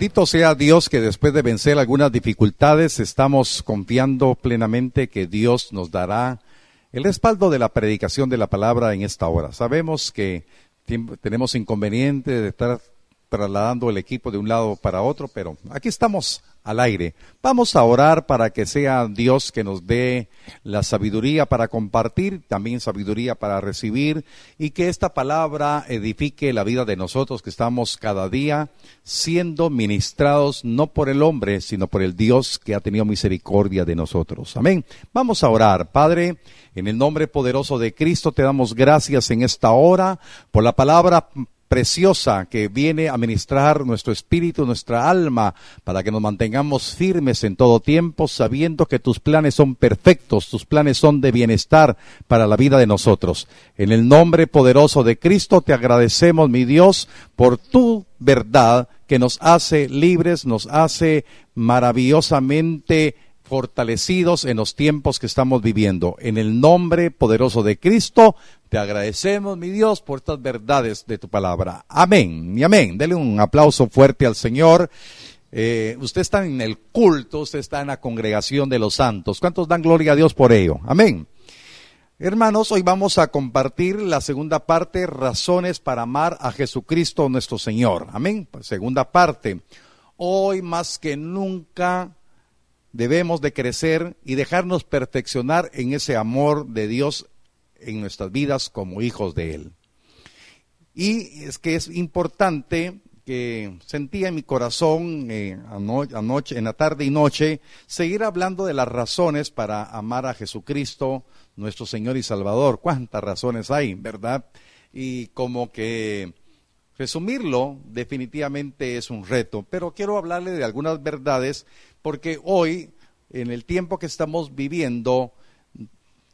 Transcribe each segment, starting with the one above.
Bendito sea Dios que después de vencer algunas dificultades estamos confiando plenamente que Dios nos dará el respaldo de la predicación de la palabra en esta hora. Sabemos que tenemos inconveniente de estar trasladando el equipo de un lado para otro, pero aquí estamos al aire. Vamos a orar para que sea Dios que nos dé la sabiduría para compartir, también sabiduría para recibir y que esta palabra edifique la vida de nosotros que estamos cada día siendo ministrados no por el hombre, sino por el Dios que ha tenido misericordia de nosotros. Amén. Vamos a orar. Padre, en el nombre poderoso de Cristo te damos gracias en esta hora por la palabra preciosa que viene a ministrar nuestro espíritu, nuestra alma, para que nos mantengamos firmes en todo tiempo, sabiendo que tus planes son perfectos, tus planes son de bienestar para la vida de nosotros. En el nombre poderoso de Cristo te agradecemos, mi Dios, por tu verdad que nos hace libres, nos hace maravillosamente fortalecidos en los tiempos que estamos viviendo. En el nombre poderoso de Cristo, te agradecemos, mi Dios, por estas verdades de tu palabra. Amén y amén. Dele un aplauso fuerte al Señor. Eh, usted está en el culto, usted está en la congregación de los santos. ¿Cuántos dan gloria a Dios por ello? Amén. Hermanos, hoy vamos a compartir la segunda parte, razones para amar a Jesucristo nuestro Señor. Amén. Segunda parte. Hoy más que nunca debemos de crecer y dejarnos perfeccionar en ese amor de Dios en nuestras vidas como hijos de Él. Y es que es importante que sentía en mi corazón eh, anoche, en la tarde y noche, seguir hablando de las razones para amar a Jesucristo, nuestro Señor y Salvador. ¿Cuántas razones hay, verdad? Y como que resumirlo definitivamente es un reto, pero quiero hablarle de algunas verdades porque hoy, en el tiempo que estamos viviendo,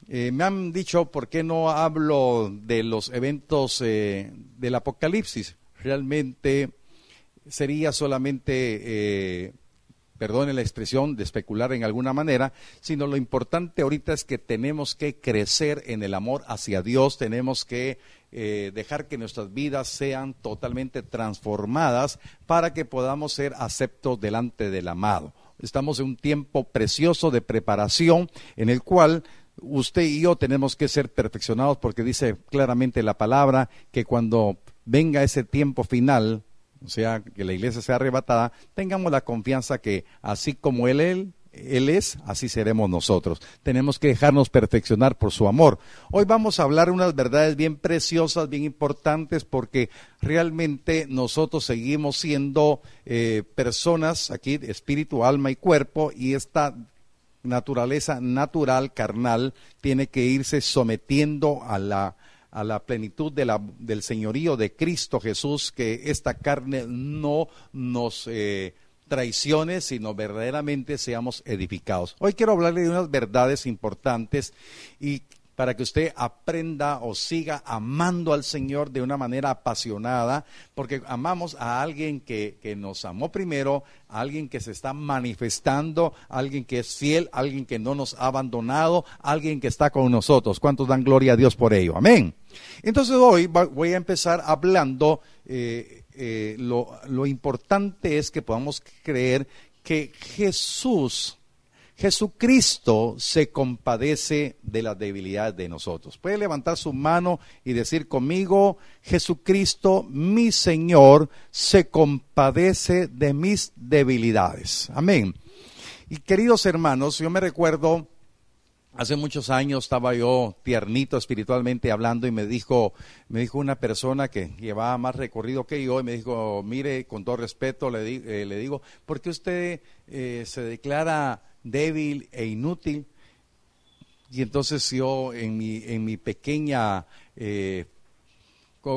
eh, me han dicho por qué no hablo de los eventos eh, del Apocalipsis. Realmente sería solamente, eh, perdone la expresión, de especular en alguna manera, sino lo importante ahorita es que tenemos que crecer en el amor hacia Dios, tenemos que dejar que nuestras vidas sean totalmente transformadas para que podamos ser aceptos delante del amado. Estamos en un tiempo precioso de preparación en el cual usted y yo tenemos que ser perfeccionados porque dice claramente la palabra que cuando venga ese tiempo final, o sea, que la iglesia sea arrebatada, tengamos la confianza que así como él, él él es, así seremos nosotros. Tenemos que dejarnos perfeccionar por su amor. Hoy vamos a hablar unas verdades bien preciosas, bien importantes, porque realmente nosotros seguimos siendo eh, personas aquí, espíritu, alma y cuerpo, y esta naturaleza natural, carnal, tiene que irse sometiendo a la, a la plenitud de la, del señorío de Cristo Jesús, que esta carne no nos... Eh, traiciones, sino verdaderamente seamos edificados. Hoy quiero hablarle de unas verdades importantes y para que usted aprenda o siga amando al Señor de una manera apasionada, porque amamos a alguien que, que, nos amó primero, a alguien que se está manifestando, a alguien que es fiel, alguien que no nos ha abandonado, alguien que está con nosotros. ¿Cuántos dan gloria a Dios por ello? Amén. Entonces hoy voy a empezar hablando eh, eh, lo, lo importante es que podamos creer que Jesús, Jesucristo se compadece de las debilidades de nosotros. Puede levantar su mano y decir conmigo, Jesucristo, mi Señor, se compadece de mis debilidades. Amén. Y queridos hermanos, yo me recuerdo Hace muchos años estaba yo tiernito espiritualmente hablando y me dijo, me dijo una persona que llevaba más recorrido que yo y me dijo, mire, con todo respeto le, eh, le digo, ¿por qué usted eh, se declara débil e inútil? Y entonces yo en mi, en mi pequeña eh,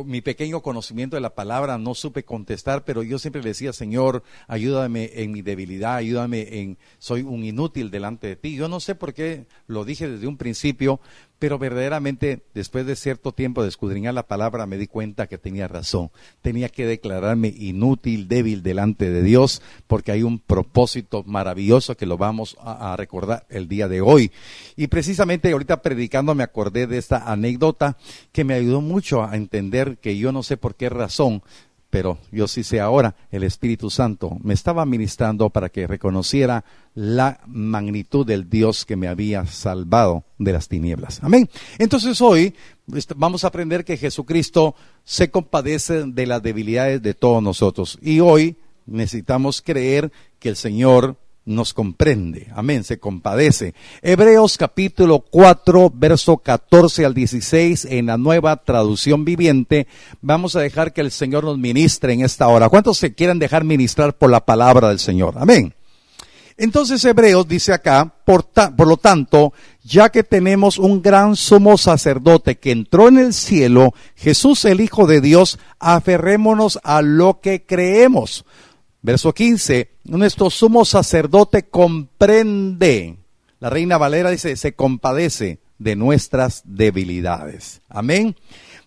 mi pequeño conocimiento de la palabra no supe contestar, pero yo siempre le decía, Señor, ayúdame en mi debilidad, ayúdame en, soy un inútil delante de ti. Yo no sé por qué lo dije desde un principio, Pero verdaderamente, después de cierto tiempo de escudriñar la palabra, me di cuenta que tenía razón. Tenía que declararme inútil, débil delante de Dios, porque hay un propósito maravilloso que lo vamos a, recordar el día de hoy. Y precisamente ahorita predicando me acordé de esta anécdota que me ayudó mucho a entender que yo no sé por qué razón pero yo sí sé ahora, el Espíritu Santo me estaba ministrando para que reconociera la magnitud del Dios que me había salvado de las tinieblas. Amén. Entonces hoy vamos a aprender que Jesucristo se compadece de las debilidades de todos nosotros. Y hoy necesitamos creer que el Señor nos comprende. Amén, se compadece. Hebreos capítulo 4, verso 14 al 16 en la nueva traducción viviente. Vamos a dejar que el Señor nos ministre en esta hora. ¿Cuántos se quieren dejar ministrar por la palabra del Señor? Amén. Entonces Hebreos dice acá, por, por, lo tanto, ya que tenemos un gran sumo sacerdote que entró en el cielo, Jesús el Hijo de Dios, aferrémonos a lo que creemos. Verso 15, nuestro sumo sacerdote comprende. La reina Valera dice, se compadece de nuestras debilidades. Amén.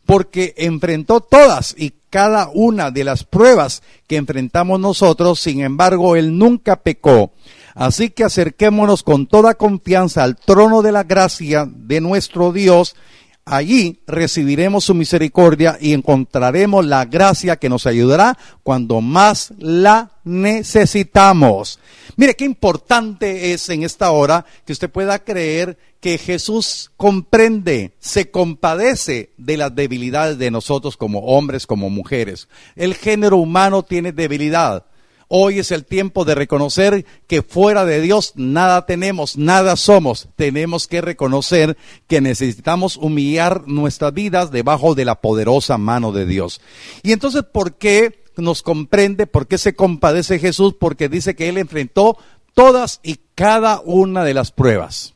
Porque enfrentó todas y cada una de las pruebas que enfrentamos nosotros, sin embargo, él nunca pecó. Así que acerquémonos con toda confianza al trono de la gracia de nuestro Dios Allí recibiremos su misericordia y encontraremos la gracia que nos ayudará cuando más la necesitamos. Mire qué importante es en esta hora que usted pueda creer que Jesús comprende, se compadece de las debilidades de nosotros como hombres, como mujeres. El género humano tiene debilidad. Hoy es el tiempo de reconocer que fuera de Dios nada tenemos, nada somos. Tenemos que reconocer que necesitamos humillar nuestras vidas debajo de la poderosa mano de Dios. Y entonces, ¿por qué nos comprende? ¿Por qué se compadece Jesús? Porque dice que Él enfrentó todas y cada una de las pruebas.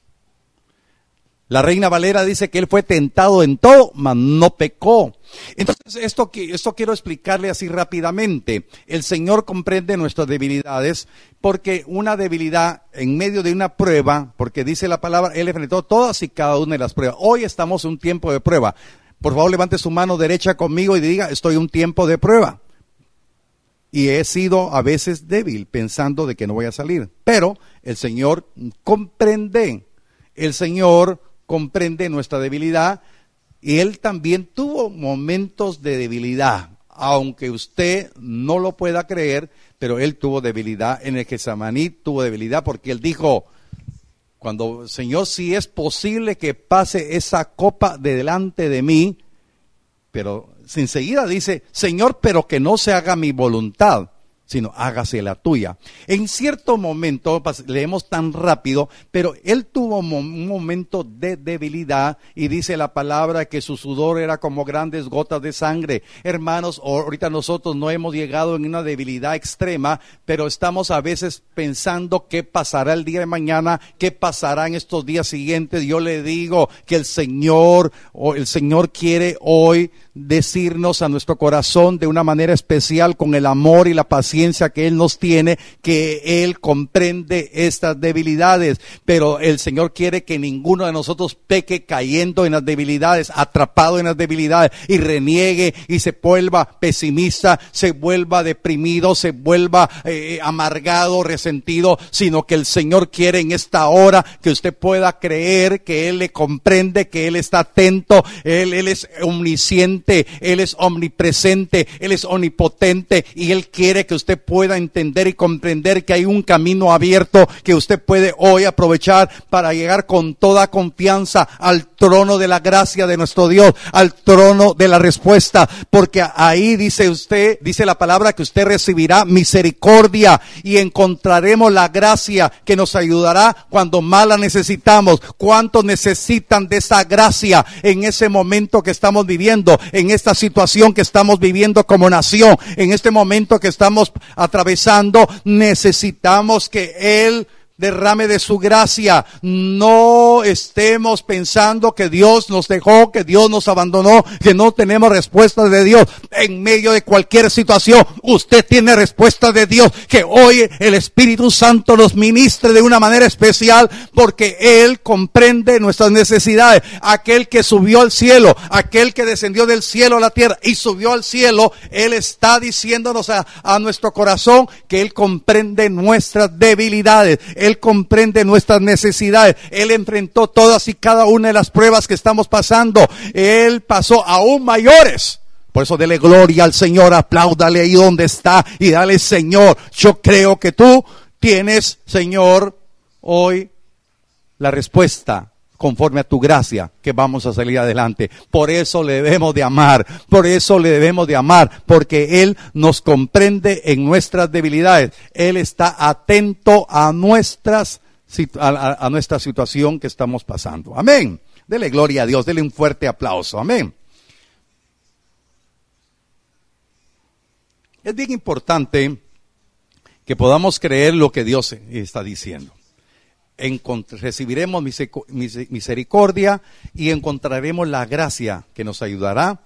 La reina Valera dice que él fue tentado en todo, mas no pecó. Entonces, esto, esto quiero explicarle así rápidamente. El Señor comprende nuestras debilidades porque una debilidad en medio de una prueba, porque dice la palabra, Él enfrentó todas y cada una de las pruebas. Hoy estamos en un tiempo de prueba. Por favor, levante su mano derecha conmigo y diga, estoy en un tiempo de prueba. Y he sido a veces débil pensando de que no voy a salir. Pero el Señor comprende. El Señor comprende nuestra debilidad y él también tuvo momentos de debilidad, aunque usted no lo pueda creer, pero él tuvo debilidad en el Getsemaní, tuvo debilidad porque él dijo, cuando, Señor, si es posible que pase esa copa de delante de mí, pero enseguida dice, Señor, pero que no se haga mi voluntad, sino hágase la tuya. En cierto momento, leemos tan rápido, pero él tuvo un momento de debilidad y dice la palabra que su sudor era como grandes gotas de sangre. Hermanos, ahorita nosotros no hemos llegado en una debilidad extrema, pero estamos a veces pensando qué pasará el día de mañana, qué pasará en estos días siguientes. Yo le digo que el Señor, o el Señor quiere hoy decirnos a nuestro corazón de una manera especial con el amor y la paciencia que Él nos tiene, que Él comprende estas debilidades. Pero el Señor quiere que ninguno de nosotros peque cayendo en las debilidades, atrapado en las debilidades y reniegue y se vuelva pesimista, se vuelva deprimido, se vuelva eh, amargado, resentido, sino que el Señor quiere en esta hora que usted pueda creer que Él le comprende, que Él está atento, Él, Él es omnisciente él es omnipresente, Él es omnipotente y Él quiere que usted pueda entender y comprender que hay un camino abierto que usted puede hoy aprovechar para llegar con toda confianza al trono de la gracia de nuestro Dios, al trono de la respuesta, porque ahí dice usted, dice la palabra que usted recibirá misericordia y encontraremos la gracia que nos ayudará cuando más la necesitamos. ¿Cuántos necesitan de esa gracia en ese momento que estamos viviendo? en esta situación que estamos viviendo como nación, en este momento que estamos atravesando, necesitamos que Él derrame de su gracia. No estemos pensando que Dios nos dejó, que Dios nos abandonó, que no tenemos respuesta de Dios. En medio de cualquier situación, usted tiene respuesta de Dios. Que hoy el Espíritu Santo nos ministre de una manera especial porque Él comprende nuestras necesidades. Aquel que subió al cielo, aquel que descendió del cielo a la tierra y subió al cielo, Él está diciéndonos a, nuestro corazón que Él comprende nuestras debilidades. Comprende nuestras necesidades. Él enfrentó todas y cada una de las pruebas que estamos pasando. Él pasó aún mayores. Por eso dele gloria al Señor, apláudale ahí donde está y dale Señor. Yo creo que tú tienes, Señor, hoy la respuesta conforme a tu gracia que vamos a salir adelante. Por eso le debemos de amar, por eso le debemos de amar, porque Él nos comprende en nuestras debilidades. Él está atento a nuestras a, a nuestra situación que estamos pasando. Amén. Dele gloria a Dios, dele un fuerte aplauso. Amén. Es bien importante que podamos creer lo que Dios está diciendo recibiremos misericordia y encontraremos la gracia que nos ayudará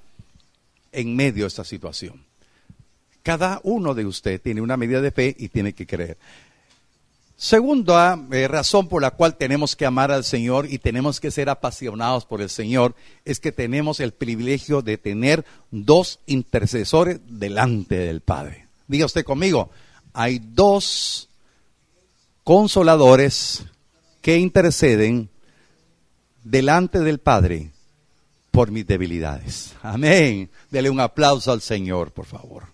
en medio de esta situación. Cada uno de ustedes tiene una medida de fe y tiene que creer. Segunda eh, razón por la cual tenemos que amar al Señor y tenemos que ser apasionados por el Señor es que tenemos el privilegio de tener dos intercesores delante del Padre. Diga usted conmigo, hay dos consoladores que interceden delante del Padre por mis debilidades. Amén. Dele un aplauso al Señor, por favor.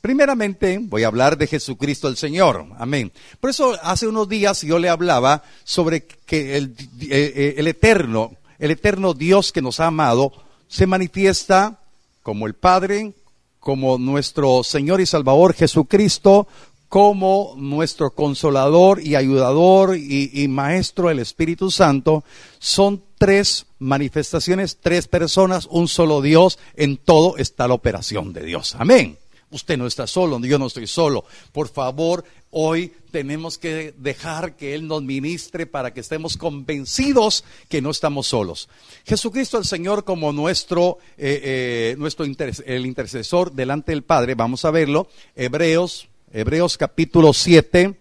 Primeramente, voy a hablar de Jesucristo el Señor. Amén. Por eso hace unos días yo le hablaba sobre que el, eh, eh, el eterno, el eterno Dios que nos ha amado, se manifiesta como el Padre, como nuestro Señor y Salvador Jesucristo, como nuestro consolador y ayudador y, maestro el Espíritu Santo, son tres manifestaciones, tres personas, un solo Dios, en todo está la operación de Dios. Amén. Usted no está solo, yo no estoy solo. Por favor, hoy tenemos que dejar que Él nos ministre para que estemos convencidos que no estamos solos. Jesucristo el Señor como nuestro, eh, eh, nuestro el intercesor delante del Padre, vamos a verlo, Hebreos Hebreos capítulo 7,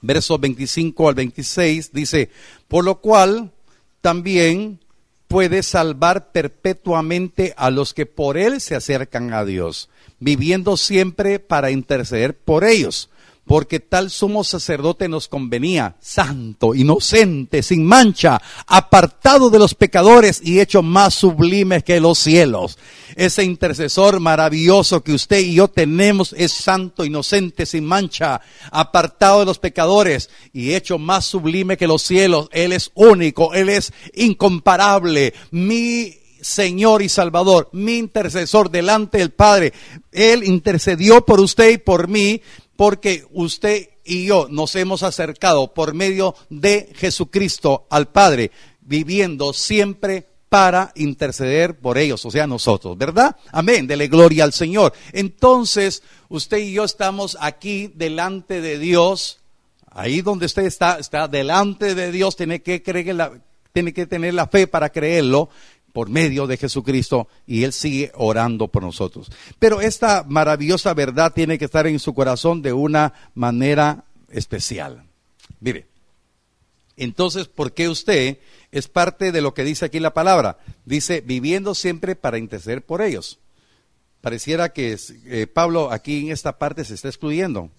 versos 25 al 26, dice, por lo cual también puede salvar perpetuamente a los que por él se acercan a Dios, viviendo siempre para interceder por ellos porque tal sumo sacerdote nos convenía, santo, inocente, sin mancha, apartado de los pecadores y hecho más sublime que los cielos. Ese intercesor maravilloso que usted y yo tenemos es santo, inocente, sin mancha, apartado de los pecadores y hecho más sublime que los cielos. Él es único, Él es incomparable. Mi Señor y Salvador, mi intercesor delante del Padre. Él intercedió por usted y por mí porque usted y yo nos hemos acercado por medio de Jesucristo al Padre, viviendo siempre para interceder por ellos, o sea, nosotros, ¿verdad? Amén, dele gloria al Señor. Entonces, usted y yo estamos aquí delante de Dios, ahí donde usted está, está delante de Dios, tiene que creer la, tiene que tener la fe para creerlo, por medio de Jesucristo y Él sigue orando por nosotros. Pero esta maravillosa verdad tiene que estar en su corazón de una manera especial. Mire, entonces, ¿por qué usted es parte de lo que dice aquí la palabra? Dice, viviendo siempre para interceder por ellos. Pareciera que eh, Pablo aquí en esta parte se está excluyendo.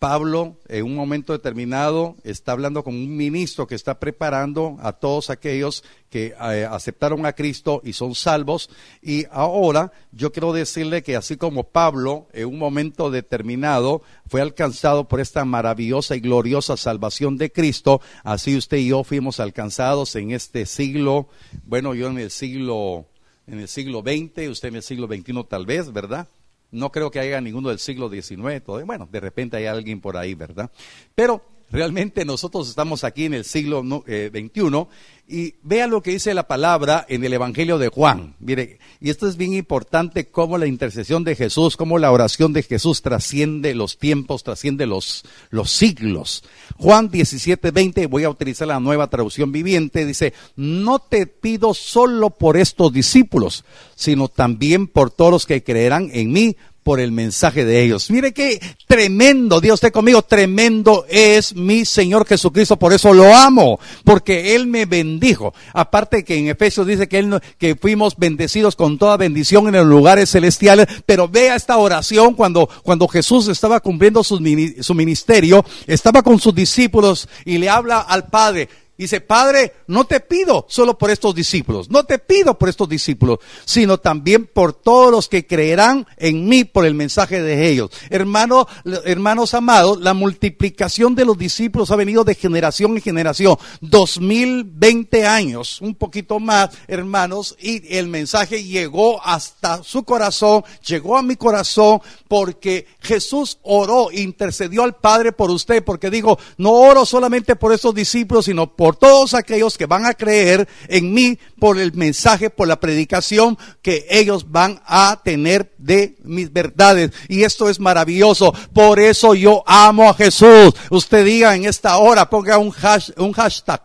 Pablo en un momento determinado está hablando con un ministro que está preparando a todos aquellos que eh, aceptaron a Cristo y son salvos. Y ahora yo quiero decirle que así como Pablo en un momento determinado fue alcanzado por esta maravillosa y gloriosa salvación de Cristo, así usted y yo fuimos alcanzados en este siglo, bueno, yo en el siglo, en el siglo XX, usted en el siglo XXI tal vez, ¿verdad? No creo que haya ninguno del siglo XIX, bueno, de repente hay alguien por ahí, ¿verdad? Pero Realmente nosotros estamos aquí en el siglo XXI y vea lo que dice la palabra en el Evangelio de Juan. Mire, y esto es bien importante, cómo la intercesión de Jesús, cómo la oración de Jesús trasciende los tiempos, trasciende los, los siglos. Juan 17, 20, voy a utilizar la nueva traducción viviente, dice, no te pido solo por estos discípulos, sino también por todos los que creerán en mí por el mensaje de ellos. Mire qué tremendo, Dios esté conmigo, tremendo es mi Señor Jesucristo, por eso lo amo, porque Él me bendijo. Aparte que en Efesios dice que, él, que fuimos bendecidos con toda bendición en los lugares celestiales, pero vea esta oración cuando, cuando Jesús estaba cumpliendo su, su ministerio, estaba con sus discípulos y le habla al Padre, Dice, Padre, no te pido solo por estos discípulos, no te pido por estos discípulos, sino también por todos los que creerán en mí por el mensaje de ellos. Hermano, hermanos amados, la multiplicación de los discípulos ha venido de generación en generación. Dos mil veinte años, un poquito más, hermanos, y el mensaje llegó hasta su corazón, llegó a mi corazón, porque Jesús oró, intercedió al Padre por usted, porque dijo, no oro solamente por estos discípulos, sino por por todos aquellos que van a creer en mí por el mensaje, por la predicación que ellos van a tener de mis verdades. Y esto es maravilloso. Por eso yo amo a Jesús. Usted diga en esta hora, ponga un, un hashtag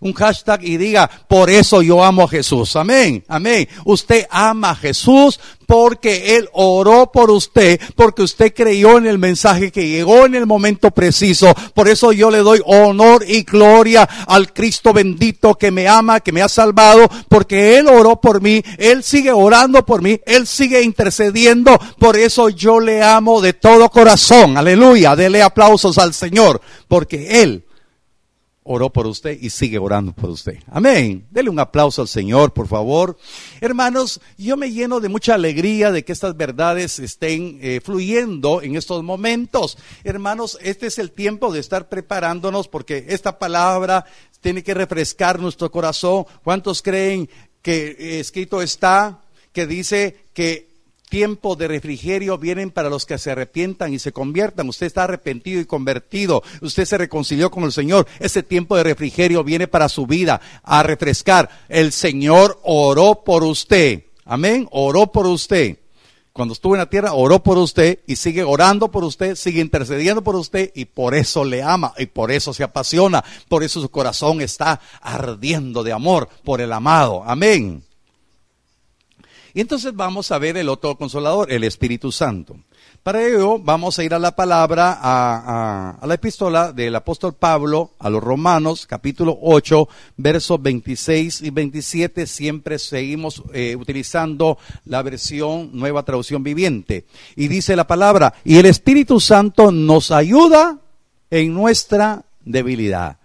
un hashtag y diga, por eso yo amo a Jesús. Amén, amén. Usted ama a Jesús porque Él oró por usted, porque usted creyó en el mensaje que llegó en el momento preciso. Por eso yo le doy honor y gloria al Cristo bendito que me ama, que me ha salvado, porque Él oró por mí, Él sigue orando por mí, Él sigue intercediendo. Por eso yo le amo de todo corazón. Aleluya. Dele aplausos al Señor, porque Él oró por usted y sigue orando por usted. Amén. Dele un aplauso al Señor, por favor. Hermanos, yo me lleno de mucha alegría de que estas verdades estén eh, fluyendo en estos momentos. Hermanos, este es el tiempo de estar preparándonos porque esta palabra tiene que refrescar nuestro corazón. ¿Cuántos creen que eh, escrito está que dice que tiempo de refrigerio vienen para los que se arrepientan y se conviertan. Usted está arrepentido y convertido. Usted se reconcilió con el Señor. Ese tiempo de refrigerio viene para su vida a refrescar. El Señor oró por usted. Amén. Oró por usted. Cuando estuvo en la tierra, oró por usted y sigue orando por usted, sigue intercediendo por usted y por eso le ama y por eso se apasiona. Por eso su corazón está ardiendo de amor por el amado. Amén. Y entonces vamos a ver el otro consolador, el Espíritu Santo. Para ello vamos a ir a la palabra, a, la epístola del apóstol Pablo a los Romanos, capítulo 8, versos 26 y 27. Siempre seguimos eh, utilizando la versión nueva traducción viviente. Y dice la palabra, y el Espíritu Santo nos ayuda en nuestra debilidad.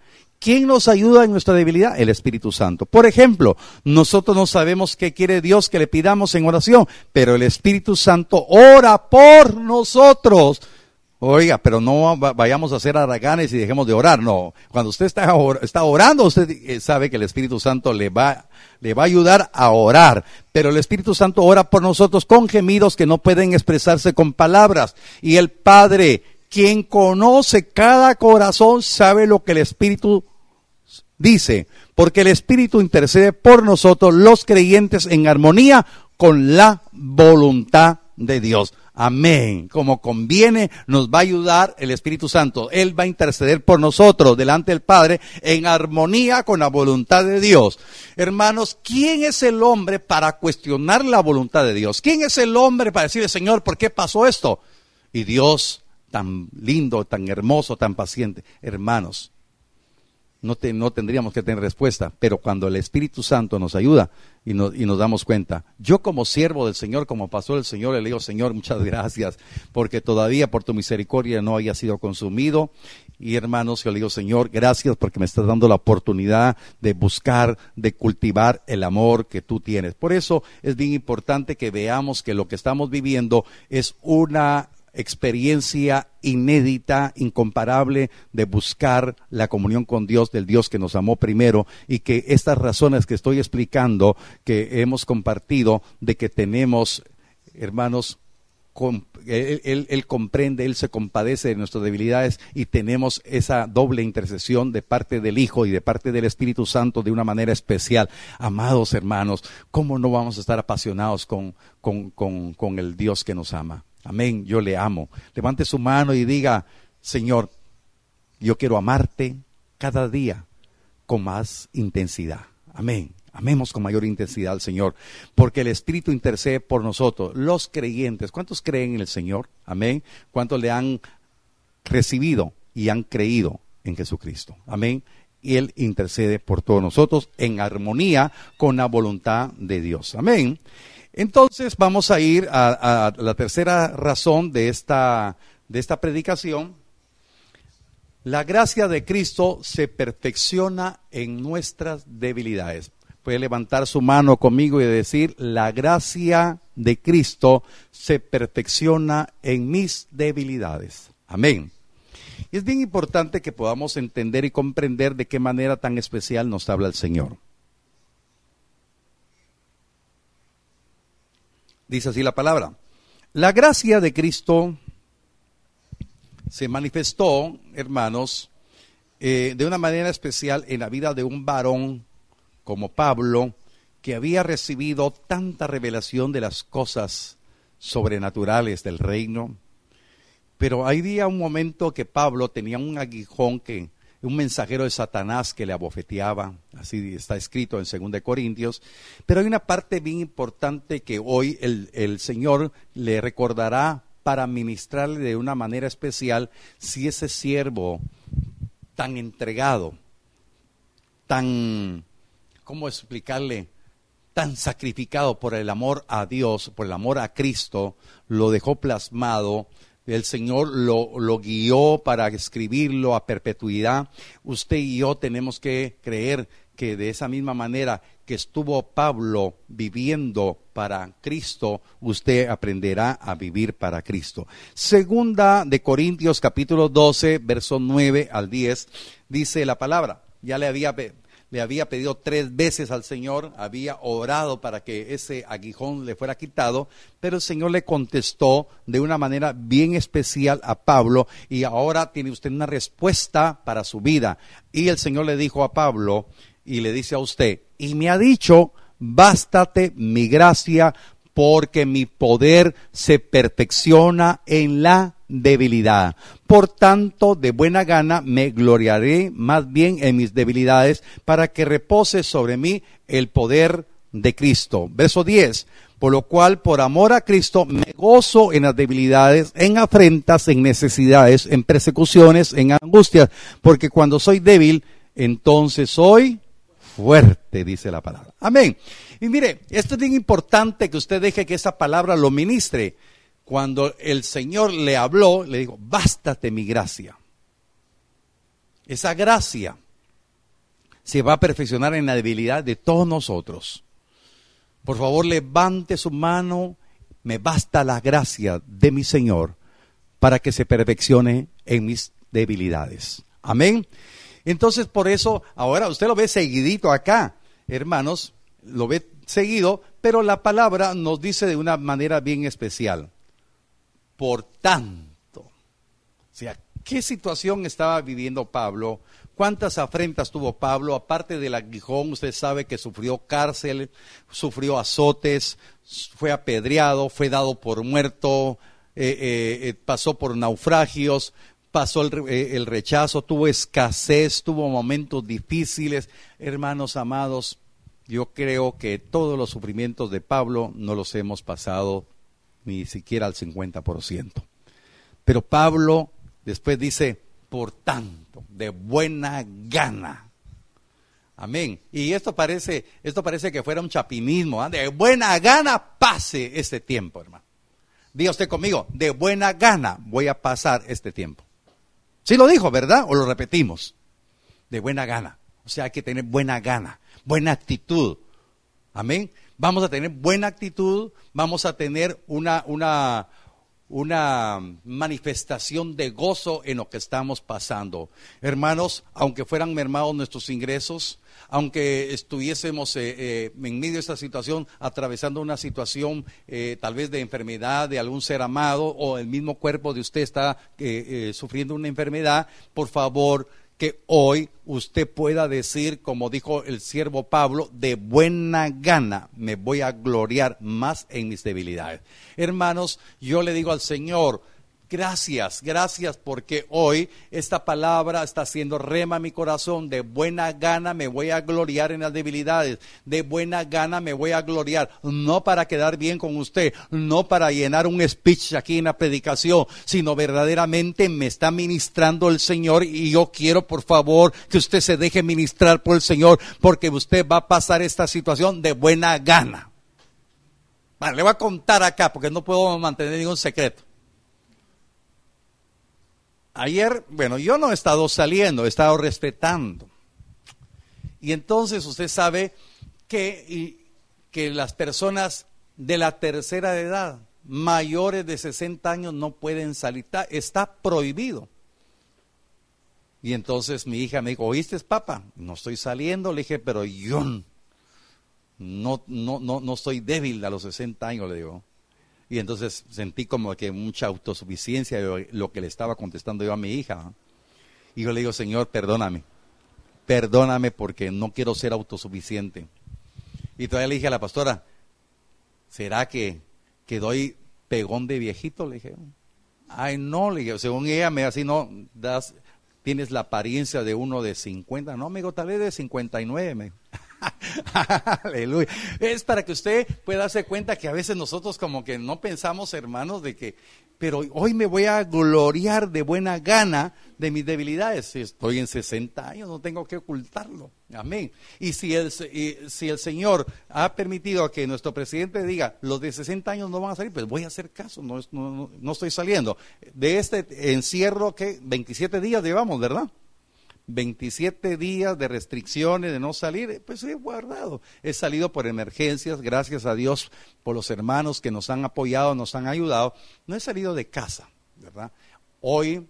¿Quién nos ayuda en nuestra debilidad? El Espíritu Santo. Por ejemplo, nosotros no sabemos qué quiere Dios que le pidamos en oración, pero el Espíritu Santo ora por nosotros. Oiga, pero no vayamos a ser araganes y dejemos de orar. No, cuando usted está, orando, usted eh, sabe que el Espíritu Santo le va, le va a ayudar a orar. Pero el Espíritu Santo ora por nosotros con gemidos que no pueden expresarse con palabras. Y el Padre quien conoce cada corazón sabe lo que el Espíritu dice, porque el Espíritu intercede por nosotros los creyentes en armonía con la voluntad de Dios. Amén. Como conviene, nos va a ayudar el Espíritu Santo. Él va a interceder por nosotros delante del Padre en armonía con la voluntad de Dios. Hermanos, ¿quién es el hombre para cuestionar la voluntad de Dios? ¿Quién es el hombre para decirle, Señor, ¿por qué pasó esto? Y Dios tan lindo, tan hermoso, tan paciente. Hermanos, no, no tendríamos que tener respuesta, pero cuando el Espíritu Santo nos ayuda y, y nos damos cuenta, yo como siervo del Señor, como pastor del Señor, le digo, Señor, muchas gracias, porque todavía por tu misericordia no haya sido consumido. Y hermanos, yo le digo, Señor, gracias porque me estás dando la oportunidad de buscar, de cultivar el amor que tú tienes. Por eso es bien importante que veamos que lo que estamos viviendo es una experiencia inédita, incomparable de buscar la comunión con Dios, del Dios que nos amó primero y que estas razones que estoy explicando, que hemos compartido, de que tenemos, hermanos, él, comprende, Él se compadece de nuestras debilidades y tenemos esa doble intercesión de parte del Hijo y de parte del Espíritu Santo de una manera especial. Amados hermanos, ¿cómo no vamos a estar apasionados con, con, con el Dios que nos ama? Amén, yo le amo. Levante su mano y diga, Señor, yo quiero amarte cada día con más intensidad. Amén. Amemos con mayor intensidad al Señor, porque el Espíritu intercede por nosotros, los creyentes. ¿Cuántos creen en el Señor? Amén. ¿Cuántos le han recibido y han creído en Jesucristo? Amén. Y Él intercede por todos nosotros en armonía con la voluntad de Dios. Amén. Entonces vamos a ir a, la tercera razón de esta, de esta predicación. La gracia de Cristo se perfecciona en nuestras debilidades puede levantar su mano conmigo y decir, la gracia de Cristo se perfecciona en mis debilidades. Amén. Y es bien importante que podamos entender y comprender de qué manera tan especial nos habla el Señor. Dice así la palabra. La gracia de Cristo se manifestó, hermanos, eh, de una manera especial en la vida de un varón como Pablo, que había recibido tanta revelación de las cosas sobrenaturales del reino. Pero había un momento que Pablo tenía un aguijón que un mensajero de Satanás que le abofeteaba, así está escrito en 2 Corintios, pero hay una parte bien importante que hoy el, el Señor le recordará para ministrarle de una manera especial si ese siervo tan entregado, tan ¿cómo explicarle? Tan sacrificado por el amor a Dios, por el amor a Cristo, lo dejó plasmado. El Señor lo, guió para escribirlo a perpetuidad. Usted y yo tenemos que creer que de esa misma manera que estuvo Pablo viviendo para Cristo, usted aprenderá a vivir para Cristo. Segunda de Corintios capítulo 12, verso 9 al 10, dice la palabra. Ya le había le había pedido tres veces al Señor, había orado para que ese aguijón le fuera quitado, pero el Señor le contestó de una manera bien especial a Pablo y ahora tiene usted una respuesta para su vida. Y el Señor le dijo a Pablo y le dice a usted, y me ha dicho, bástate mi gracia porque mi poder se perfecciona en la debilidad. Por tanto, de buena gana me gloriaré más bien en mis debilidades para que repose sobre mí el poder de Cristo. Verso 10. Por lo cual, por amor a Cristo, me gozo en las debilidades, en afrentas, en necesidades, en persecuciones, en angustias, porque cuando soy débil, entonces soy fuerte, dice la palabra. Amén. Y mire, esto es bien importante que usted deje que esa palabra lo ministre cuando el Señor le habló, le dijo, bástate mi gracia. Esa gracia se va a perfeccionar en la debilidad de todos nosotros. Por favor, levante su mano, me basta la gracia de mi Señor para que se perfeccione en mis debilidades. Amén. Entonces, por eso, ahora usted lo ve seguidito acá, hermanos, lo ve seguido, pero la palabra nos dice de una manera bien especial por tanto. O sea, ¿qué situación estaba viviendo Pablo? ¿Cuántas afrentas tuvo Pablo? Aparte del aguijón, usted sabe que sufrió cárcel, sufrió azotes, fue apedreado, fue dado por muerto, eh, eh, eh, pasó por naufragios, pasó el, el, rechazo, tuvo escasez, tuvo momentos difíciles. Hermanos amados, yo creo que todos los sufrimientos de Pablo no los hemos pasado ni siquiera al 50%. Pero Pablo después dice, por tanto, de buena gana. Amén. Y esto parece, esto parece que fuera un chapinismo. ¿ah? De buena gana pase este tiempo, hermano. Diga usted conmigo, de buena gana voy a pasar este tiempo. Sí lo dijo, ¿verdad? O lo repetimos. De buena gana. O sea, hay que tener buena gana, buena actitud. Amén vamos a tener buena actitud, vamos a tener una, una, una manifestación de gozo en lo que estamos pasando. Hermanos, aunque fueran mermados nuestros ingresos, aunque estuviésemos eh, eh, en medio de esta situación, atravesando una situación eh, tal vez de enfermedad de algún ser amado o el mismo cuerpo de usted está sufriendo una enfermedad, por favor, que hoy usted pueda decir, como dijo el siervo Pablo, de buena gana me voy a gloriar más en mis debilidades. Hermanos, yo le digo al Señor, Gracias, gracias porque hoy esta palabra está haciendo rema mi corazón. De buena gana me voy a gloriar en las debilidades. De buena gana me voy a gloriar. No para quedar bien con usted, no para llenar un speech aquí en la predicación, sino verdaderamente me está ministrando el Señor y yo quiero por favor que usted se deje ministrar por el Señor porque usted va a pasar esta situación de buena gana. le voy a contar acá porque no puedo mantener ningún secreto. Ayer, bueno, yo no he estado saliendo, he estado respetando. Y entonces usted sabe que, que las personas de la tercera edad, mayores de 60 años, no pueden salir. Está, prohibido. Y entonces mi hija me dijo, ¿oíste, papá? No estoy saliendo. Le dije, pero yo no, no, no, no estoy débil a los 60 años, le digo. Y entonces sentí como que mucha autosuficiencia de lo que le estaba contestando yo a mi hija. Y yo le digo, Señor, perdóname. Perdóname porque no quiero ser autosuficiente. Y todavía le dije a la pastora, ¿será que, que doy pegón de viejito? Le dije, ay, no, le dije, según ella me así, no, das, tienes la apariencia de uno de 50. No, amigo, tal vez de 59. Me Aleluya. Es para que usted pueda darse cuenta que a veces nosotros como que no pensamos, hermanos, de que, pero hoy me voy a gloriar de buena gana de mis debilidades. Estoy en 60 años, no tengo que ocultarlo. Amén. Y si el, si el Señor ha permitido que nuestro presidente diga, los de 60 años no van a salir, pues voy a hacer caso, no, no, no estoy saliendo. De este encierro que 27 días llevamos, ¿verdad? 27 días de restricciones, de no salir, pues he guardado. He salido por emergencias, gracias a Dios por los hermanos que nos han apoyado, nos han ayudado. No he salido de casa, ¿verdad? Hoy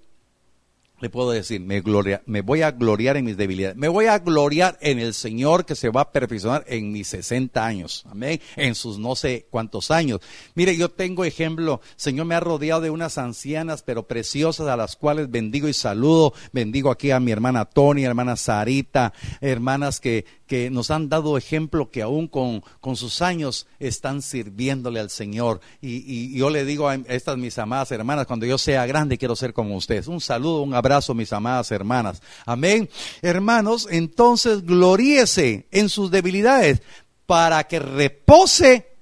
le puedo decir, me, gloria, me voy a gloriar en mis debilidades, me voy a gloriar en el Señor que se va a perfeccionar en mis 60 años, amén, en sus no sé cuántos años. Mire, yo tengo ejemplo, Señor me ha rodeado de unas ancianas pero preciosas a las cuales bendigo y saludo, bendigo aquí a mi hermana Tony, hermana Sarita, hermanas que, que nos han dado ejemplo que aún con, con sus años están sirviéndole al Señor. Y, y, yo le digo a estas mis amadas hermanas, cuando yo sea grande quiero ser como ustedes. Un saludo, un abrazo, mis amadas hermanas. Amén. Hermanos, entonces gloríese en sus debilidades para que repose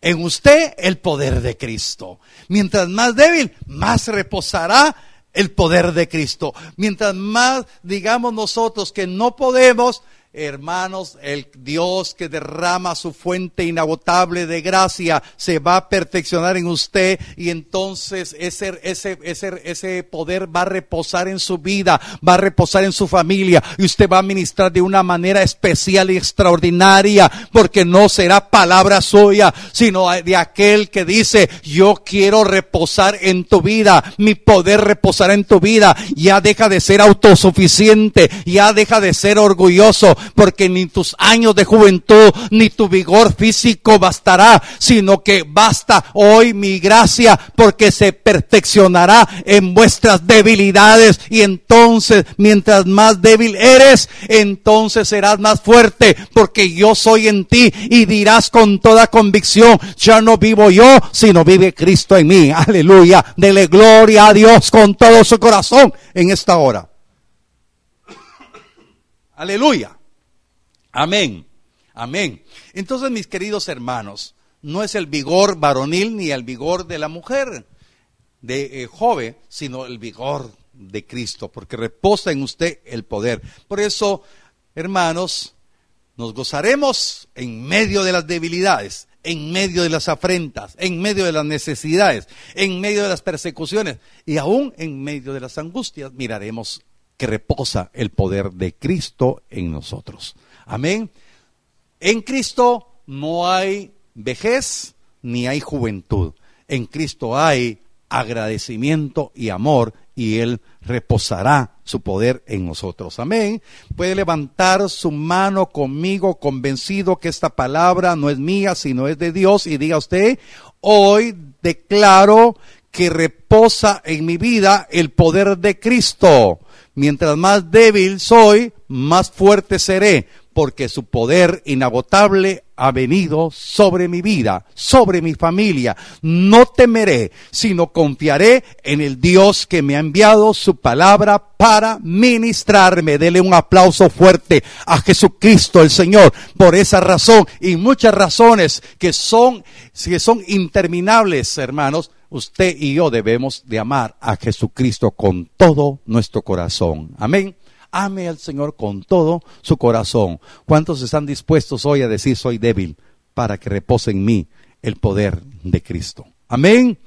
en usted el poder de Cristo. Mientras más débil, más reposará el poder de Cristo. Mientras más digamos nosotros que no podemos, Hermanos, el Dios que derrama su fuente inagotable de gracia se va a perfeccionar en usted y entonces ese, ese, ese, ese poder va a reposar en su vida, va a reposar en su familia y usted va a ministrar de una manera especial y extraordinaria porque no será palabra suya, sino de aquel que dice, yo quiero reposar en tu vida, mi poder reposará en tu vida, ya deja de ser autosuficiente, ya deja de ser orgulloso, porque ni tus años de juventud ni tu vigor físico bastará, sino que basta hoy mi gracia porque se perfeccionará en vuestras debilidades y entonces mientras más débil eres, entonces serás más fuerte porque yo soy en ti y dirás con toda convicción, ya no vivo yo, sino vive Cristo en mí. Aleluya. Dele gloria a Dios con todo su corazón en esta hora. Aleluya. Amén. Amén. Entonces, mis queridos hermanos, no es el vigor varonil ni el vigor de la mujer, de eh, joven, sino el vigor de Cristo, porque reposa en usted el poder. Por eso, hermanos, nos gozaremos en medio de las debilidades, en medio de las afrentas, en medio de las necesidades, en medio de las persecuciones y aún en medio de las angustias, miraremos que reposa el poder de Cristo en nosotros. Amén. En Cristo no hay vejez ni hay juventud. en Cristo hay agradecimiento y amor y Él reposará su poder en nosotros. Amén. Puede levantar su mano conmigo convencido que esta palabra no es mía, sino es de Dios y diga usted, hoy declaro que reposa en mi vida el poder de Cristo. Mientras más débil soy, más fuerte seré, porque su poder inagotable ha venido sobre mi vida, sobre mi familia. No temeré, sino confiaré en el Dios que me ha enviado su palabra para ministrarme. Dele un aplauso fuerte a Jesucristo el Señor por esa razón y muchas razones que son, que son interminables, hermanos. Usted y yo debemos de amar a Jesucristo con todo nuestro corazón. Amén ame al Señor con todo su corazón. ¿Cuántos están dispuestos hoy a decir soy débil para que repose en mí el poder de Cristo? Amén.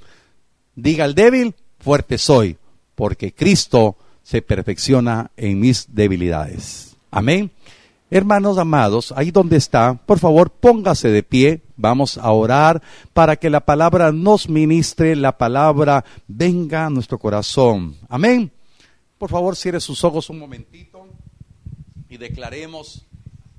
Diga el débil, fuerte soy, porque Cristo se perfecciona en mis debilidades. Amén. Hermanos amados, ahí donde está, por favor póngase de pie, vamos a orar para que la palabra nos ministre, la palabra venga a nuestro corazón. Amén. Por favor, cierre sus ojos un momentito y declaremos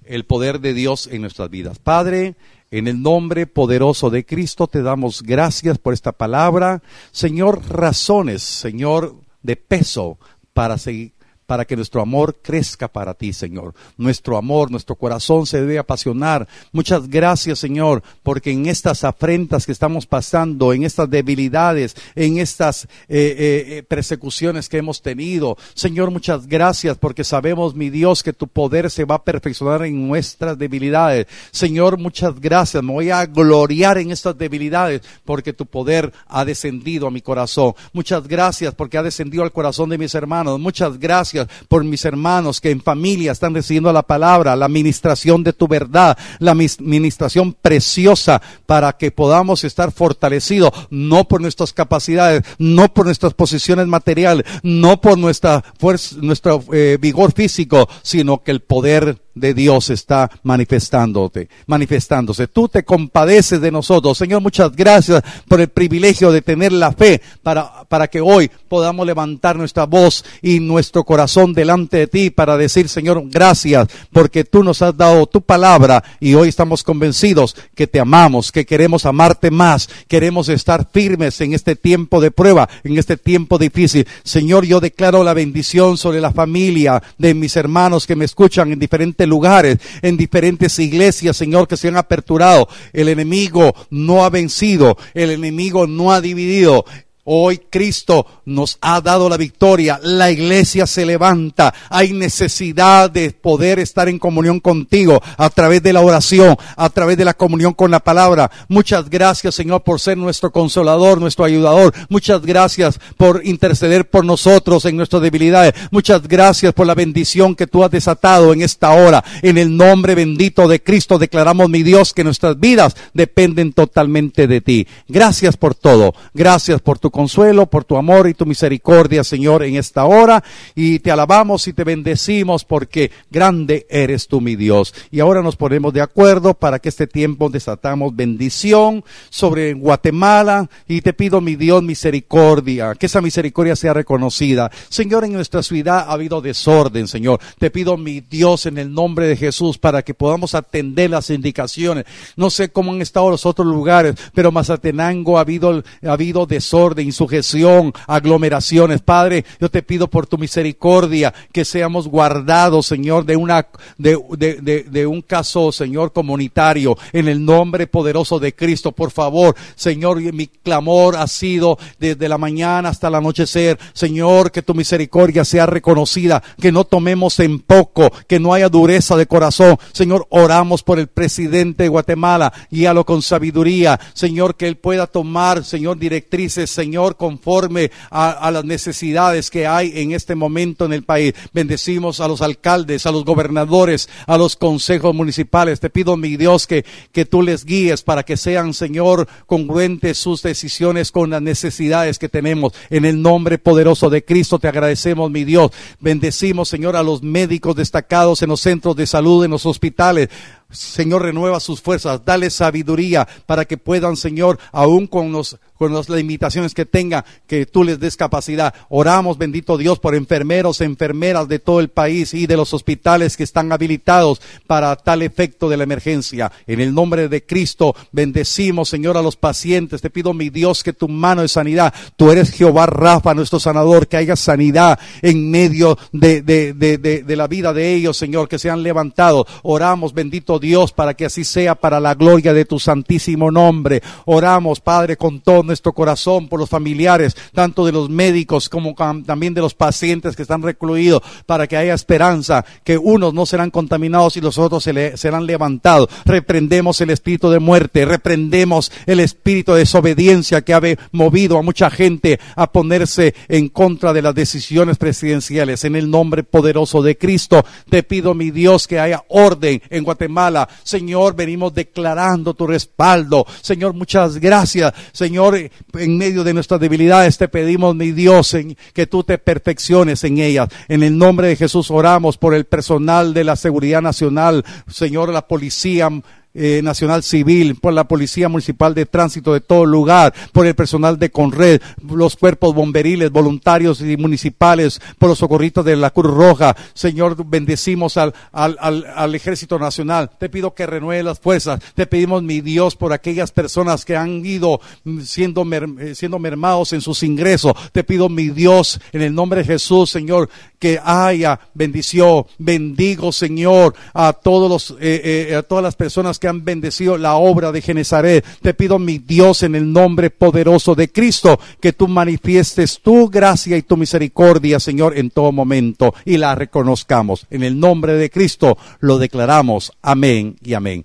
el poder de Dios en nuestras vidas. Padre, en el nombre poderoso de Cristo te damos gracias por esta palabra. Señor, razones, Señor, de peso para seguir para que nuestro amor crezca para ti, Señor. Nuestro amor, nuestro corazón se debe apasionar. Muchas gracias, Señor, porque en estas afrentas que estamos pasando, en estas debilidades, en estas eh, eh, eh, persecuciones que hemos tenido, Señor, muchas gracias porque sabemos, mi Dios, que tu poder se va a perfeccionar en nuestras debilidades. Señor, muchas gracias. Me voy a gloriar en estas debilidades porque tu poder ha descendido a mi corazón. Muchas gracias porque ha descendido al corazón de mis hermanos. Muchas gracias por mis hermanos que en familia están recibiendo la palabra, la administración de tu verdad, la administración preciosa para que podamos estar fortalecidos, no por nuestras capacidades, no por nuestras posiciones materiales, no por nuestra fuerza, nuestro eh, vigor físico, sino que el poder de Dios está manifestándote, manifestándose. Tú te compadeces de nosotros. Señor, muchas gracias por el privilegio de tener la fe para, para que hoy podamos levantar nuestra voz y nuestro corazón delante de ti para decir, Señor, gracias porque tú nos has dado tu palabra y hoy estamos convencidos que te amamos, que queremos amarte más, queremos estar firmes en este tiempo de prueba, en este tiempo difícil. Señor, yo declaro la bendición sobre la familia de mis hermanos que me escuchan en diferentes lugares, en diferentes iglesias, Señor, que se han aperturado. El enemigo no ha vencido, el enemigo no ha dividido, Hoy Cristo nos ha dado la victoria. La iglesia se levanta. Hay necesidad de poder estar en comunión contigo a través de la oración, a través de la comunión con la palabra. Muchas gracias, Señor, por ser nuestro consolador, nuestro ayudador. Muchas gracias por interceder por nosotros en nuestras debilidades. Muchas gracias por la bendición que tú has desatado en esta hora. En el nombre bendito de Cristo declaramos, mi Dios, que nuestras vidas dependen totalmente de ti. Gracias por todo. Gracias por tu consuelo, por tu amor y tu misericordia, Señor, en esta hora. Y te alabamos y te bendecimos porque grande eres tú, mi Dios. Y ahora nos ponemos de acuerdo para que este tiempo desatamos bendición sobre Guatemala. Y te pido, mi Dios, misericordia, que esa misericordia sea reconocida. Señor, en nuestra ciudad ha habido desorden, Señor. Te pido, mi Dios, en el nombre de Jesús, para que podamos atender las indicaciones. No sé cómo han estado los otros lugares, pero Mazatenango ha habido, ha habido desorden insujeción, aglomeraciones. Padre, yo te pido por tu misericordia que seamos guardados, Señor, de una, de, de, de, un caso, Señor, comunitario, en el nombre poderoso de Cristo. Por favor, Señor, mi clamor ha sido desde la mañana hasta el anochecer. Señor, que tu misericordia sea reconocida, que no tomemos en poco, que no haya dureza de corazón. Señor, oramos por el presidente de Guatemala, guíalo con sabiduría. Señor, que él pueda tomar, Señor, directrices, Señor Señor, conforme a, las necesidades que hay en este momento en el país. Bendecimos a los alcaldes, a los gobernadores, a los consejos municipales. Te pido, mi Dios, que, que tú les guíes para que sean, Señor, congruentes sus decisiones con las necesidades que tenemos. En el nombre poderoso de Cristo te agradecemos, mi Dios. Bendecimos, Señor, a los médicos destacados en los centros de salud, en los hospitales Señor, renueva sus fuerzas, dale sabiduría para que puedan, Señor, aún con los con las limitaciones que tenga, que tú les des capacidad. Oramos, bendito Dios, por enfermeros, enfermeras de todo el país y de los hospitales que están habilitados para tal efecto de la emergencia. En el nombre de Cristo, bendecimos, Señor, a los pacientes. Te pido, mi Dios, que tu mano de sanidad, tú eres Jehová Rafa, nuestro sanador, que haya sanidad en medio de, de, de, de, la vida de ellos, Señor, que se han levantado. Oramos, bendito Dios, para que así sea para la gloria de tu santísimo nombre. Oramos, Padre, con todo nuestro corazón por los familiares, tanto de los médicos como también de los pacientes que están recluidos, para que haya esperanza, que unos no serán contaminados y los otros se serán levantados. Reprendemos el espíritu de muerte, reprendemos el espíritu de desobediencia que ha movido a mucha gente a ponerse en contra de las decisiones presidenciales. En el nombre poderoso de Cristo, te pido, mi Dios, que haya orden en Guatemala. Señor, venimos declarando tu respaldo. Señor, muchas gracias. Señor, en medio de nuestras debilidades te pedimos, mi Dios, en, que tú te perfecciones en ellas. En el nombre de Jesús oramos por el personal de la Seguridad Nacional, Señor, la policía eh, Nacional Civil, por la Policía Municipal de Tránsito de todo lugar, por el personal de Conred, los cuerpos bomberiles, voluntarios y municipales, por los socorritos de la Cruz Roja. Señor, bendecimos al, al, al, Ejército Nacional. Te pido que renueve las fuerzas. Te pedimos, mi Dios, por aquellas personas que han ido siendo, eh, siendo mermados en sus ingresos. Te pido, mi Dios, en el nombre de Jesús, Señor, que haya bendición. Bendigo, Señor, a todos los, eh, a todas las personas que han bendecido la obra de Genezaret. Te pido, mi Dios, en el nombre poderoso de Cristo, que tú manifiestes tu gracia y tu misericordia, Señor, en todo momento y la reconozcamos. En el nombre de Cristo lo declaramos. Amén y amén.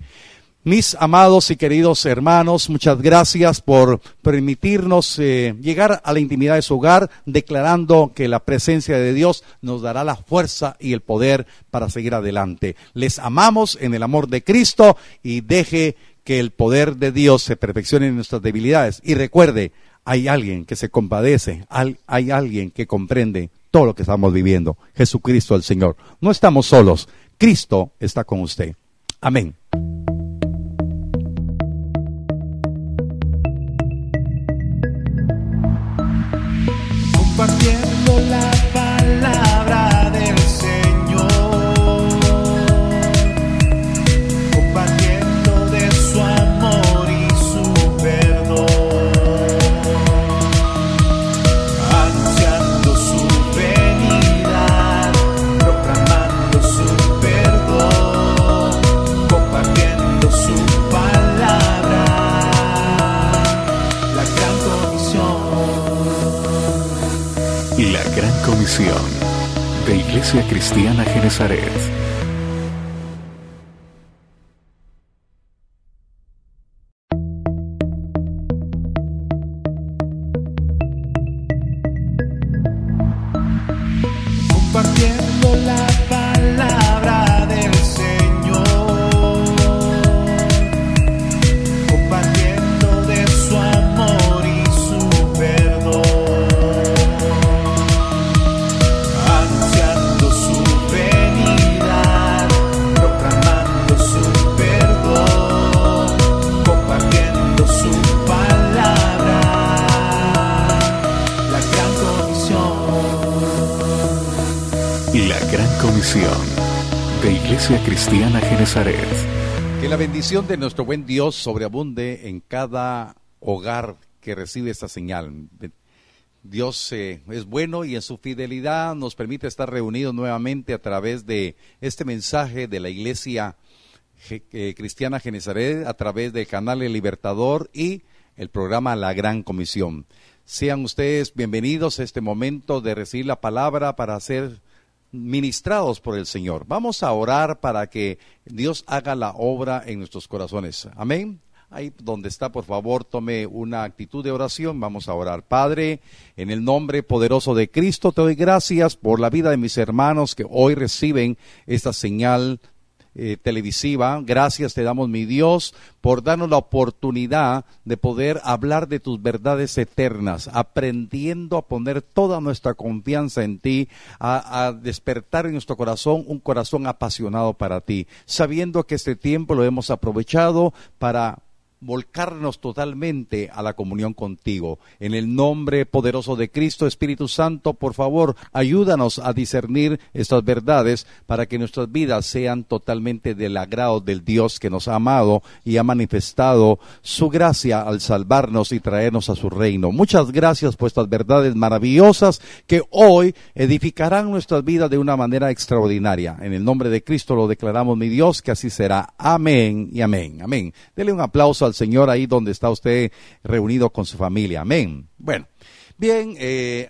Mis amados y queridos hermanos, muchas gracias por permitirnos eh, llegar a la intimidad de su hogar, declarando que la presencia de Dios nos dará la fuerza y el poder para seguir adelante. Les amamos en el amor de Cristo y deje que el poder de Dios se perfeccione en nuestras debilidades. Y recuerde, hay alguien que se compadece, hay alguien que comprende todo lo que estamos viviendo. Jesucristo el Señor. No estamos solos, Cristo está con usted. Amén. Bendición de nuestro buen Dios sobreabunde en cada hogar que recibe esta señal. Dios eh, es bueno y en su fidelidad nos permite estar reunidos nuevamente a través de este mensaje de la Iglesia eh, Cristiana Genezaret, a través del canal El Libertador y el programa La Gran Comisión. Sean ustedes bienvenidos a este momento de recibir la palabra para ser ministrados por el Señor. Vamos a orar para que Dios haga la obra en nuestros corazones. Amén. Ahí donde está, por favor, tome una actitud de oración. Vamos a orar. Padre, en el nombre poderoso de Cristo, te doy gracias por la vida de mis hermanos que hoy reciben esta señal eh, televisiva. Gracias te damos, mi Dios, por darnos la oportunidad de poder hablar de tus verdades eternas, aprendiendo a poner toda nuestra confianza en ti, a, a despertar en nuestro corazón un corazón apasionado para ti, sabiendo que este tiempo lo hemos aprovechado para volcarnos totalmente a la comunión contigo. En el nombre poderoso de Cristo, Espíritu Santo, por favor, ayúdanos a discernir estas verdades para que nuestras vidas sean totalmente del agrado del Dios que nos ha amado y ha manifestado su gracia al salvarnos y traernos a su reino. Muchas gracias por estas verdades maravillosas que hoy edificarán nuestras vidas de una manera extraordinaria. En el nombre de Cristo lo declaramos, mi Dios, que así será. Amén y amén. Amén. Dele un aplauso al Señor ahí donde está usted reunido con su familia. Amén. Bueno, bien, eh,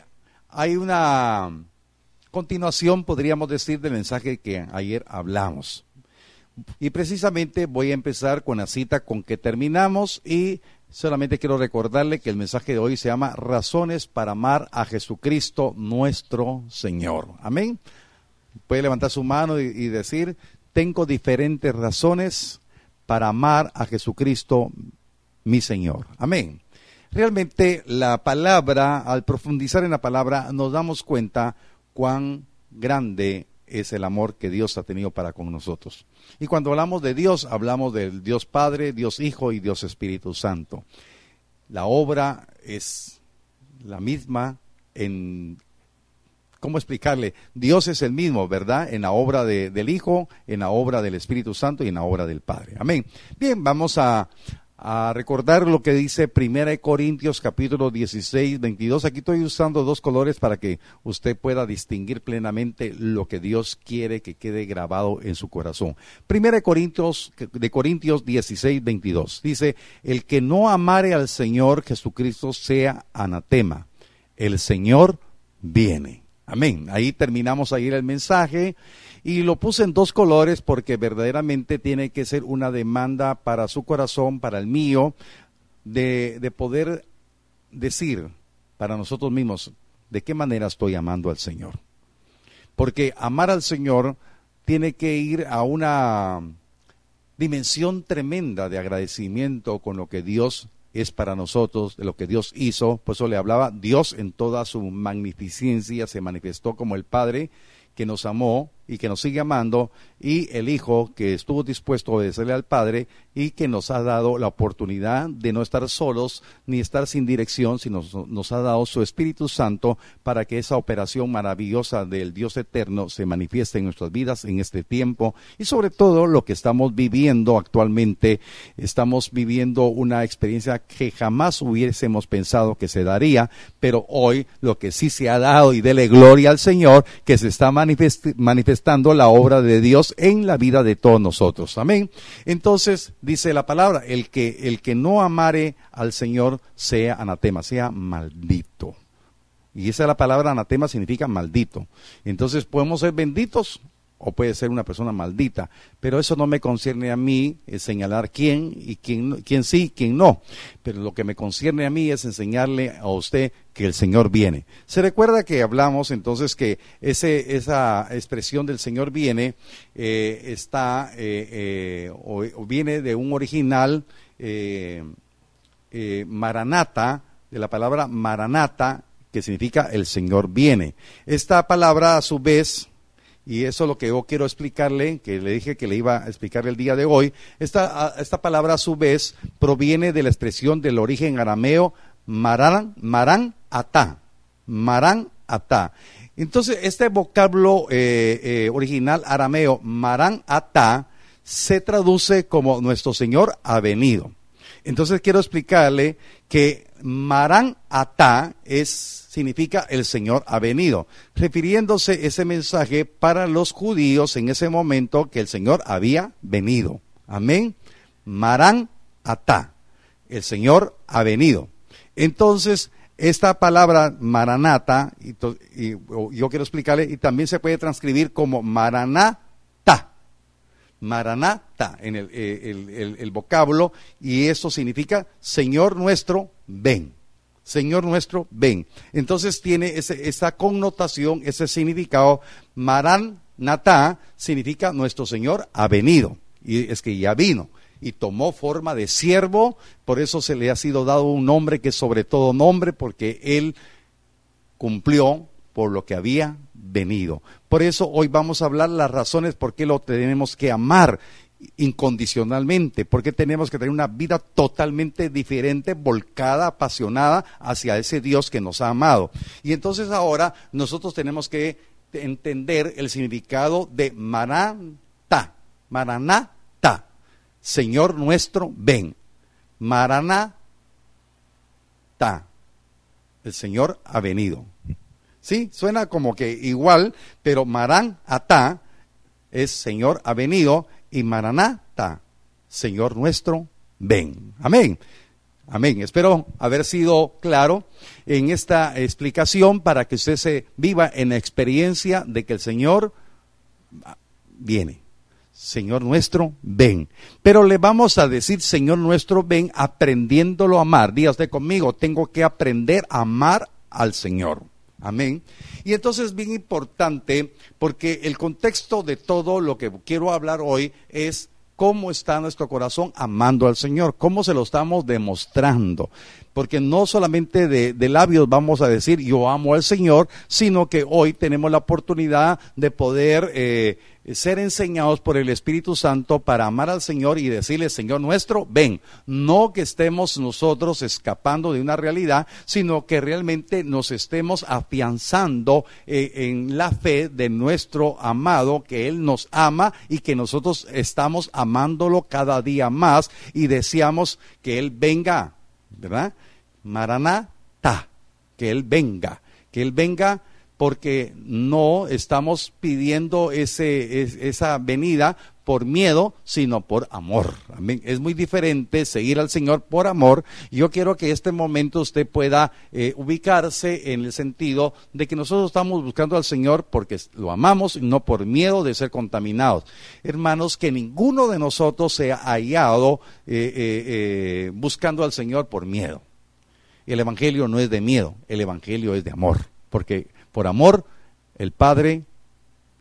hay una continuación, podríamos decir, del mensaje que ayer hablamos. Y precisamente voy a empezar con la cita con que terminamos y solamente quiero recordarle que el mensaje de hoy se llama Razones para amar a Jesucristo nuestro Señor. Amén. Puede levantar su mano y decir, tengo diferentes razones para amar a Jesucristo, mi Señor. Amén. Realmente la palabra, al profundizar en la palabra, nos damos cuenta cuán grande es el amor que Dios ha tenido para con nosotros. Y cuando hablamos de Dios, hablamos del Dios Padre, Dios Hijo y Dios Espíritu Santo. La obra es la misma en ¿cómo explicarle? Dios es el mismo, ¿verdad? En la obra de, del Hijo, en la obra del Espíritu Santo y en la obra del Padre. Amén. Bien, vamos a, recordar lo que dice Primera Corintios capítulo 16, 22. Aquí estoy usando dos colores para que usted pueda distinguir plenamente lo que Dios quiere que quede grabado en su corazón. Primera Corintios de Corintios 16, 22. Dice, el que no amare al Señor Jesucristo sea anatema. El Señor viene. Amén. Ahí terminamos ahí el mensaje y lo puse en dos colores porque verdaderamente tiene que ser una demanda para su corazón, para el mío, de, de poder decir para nosotros mismos de qué manera estoy amando al Señor. Porque amar al Señor tiene que ir a una dimensión tremenda de agradecimiento con lo que Dios es para nosotros, de lo que Dios hizo. Por eso le hablaba, Dios en toda su magnificencia se manifestó como el Padre que nos amó y que nos sigue amando, y el Hijo que estuvo dispuesto a obedecerle al Padre y que nos ha dado la oportunidad de no estar solos ni estar sin dirección, sino nos ha dado su Espíritu Santo para que esa operación maravillosa del Dios eterno se manifieste en nuestras vidas en este tiempo y sobre todo lo que estamos viviendo actualmente, estamos viviendo una experiencia que jamás hubiésemos pensado que se daría, pero hoy lo que sí se ha dado y dele gloria al Señor que se está manifestando manifestando la obra de Dios en la vida de todos nosotros. Amén. Entonces dice la palabra, el que el que no amare al Señor sea anatema, sea maldito. Y esa es la palabra anatema significa maldito. Entonces podemos ser benditos o puede ser una persona maldita, pero eso no me concierne a mí es señalar quién y quién, quién sí, quién no. Pero lo que me concierne a mí es enseñarle a usted que el Señor viene. Se recuerda que hablamos entonces que ese, esa expresión del Señor viene eh, está eh, eh, o, viene de un original maranata, de la palabra maranata, que significa el Señor viene. Esta palabra a su vez y eso es lo que yo quiero explicarle, que le dije que le iba a explicar el día de hoy. Esta, palabra a su vez proviene de la expresión del origen arameo marán, marán atá, marán atá. Entonces, este vocablo eh, eh, original arameo, marán atá, se traduce como nuestro Señor ha venido. Entonces quiero explicarle que marán atá es significa el Señor ha venido, refiriéndose ese mensaje para los judíos en ese momento que el Señor había venido. Amén. Marán atá, el Señor ha venido. Entonces, esta palabra maranata, y, yo quiero explicarle, y también se puede transcribir como maranata. Maranata en el, eh, el, el, el vocablo, y eso significa Señor nuestro, ven. Señor nuestro, ven. Entonces tiene ese, esa connotación, ese significado. Maran Natá significa nuestro Señor ha venido. Y es que ya vino y tomó forma de siervo, por eso se le ha sido dado un nombre que es sobre todo nombre, porque él cumplió por lo que había venido. Por eso hoy vamos a hablar las razones por qué lo tenemos que amar incondicionalmente, porque tenemos que tener una vida totalmente diferente, volcada, apasionada hacia ese Dios que nos ha amado. Y entonces ahora nosotros tenemos que entender el significado de Maranatá, Maranatá, Señor nuestro, ven. Maranatá, el Señor ha venido. Sí, suena como que igual, pero Marán Atá es Señor ha venido y Maranata, Señor nuestro, ven. Amén. Amén. Espero haber sido claro en esta explicación para que usted se viva en la experiencia de que el Señor viene. Señor nuestro, ven. Pero le vamos a decir, Señor nuestro, ven, aprendiéndolo a amar. Dígase conmigo, tengo que aprender a amar al Señor. Amén. Y entonces es bien importante porque el contexto de todo lo que quiero hablar hoy es cómo está nuestro corazón amando al Señor, cómo se lo estamos demostrando. Porque no solamente de, labios vamos a decir yo amo al Señor, sino que hoy tenemos la oportunidad de poder eh, ser enseñados por el Espíritu Santo para amar al Señor y decirle, Señor nuestro, ven. No que estemos nosotros escapando de una realidad, sino que realmente nos estemos afianzando eh, en la fe de nuestro amado, que Él nos ama y que nosotros estamos amándolo cada día más y deseamos que Él venga, ¿verdad? Maranata, que Él venga, que Él venga porque no estamos pidiendo esa venida por miedo, sino por amor. Es muy diferente seguir al Señor por amor. Yo quiero que este momento usted pueda eh, ubicarse en el sentido de que nosotros estamos buscando al Señor porque lo amamos no por miedo de ser contaminados. Hermanos, que ninguno de nosotros sea hallado eh, eh, buscando al Señor por miedo. El Evangelio no es de miedo, el Evangelio es de amor, porque por amor, el Padre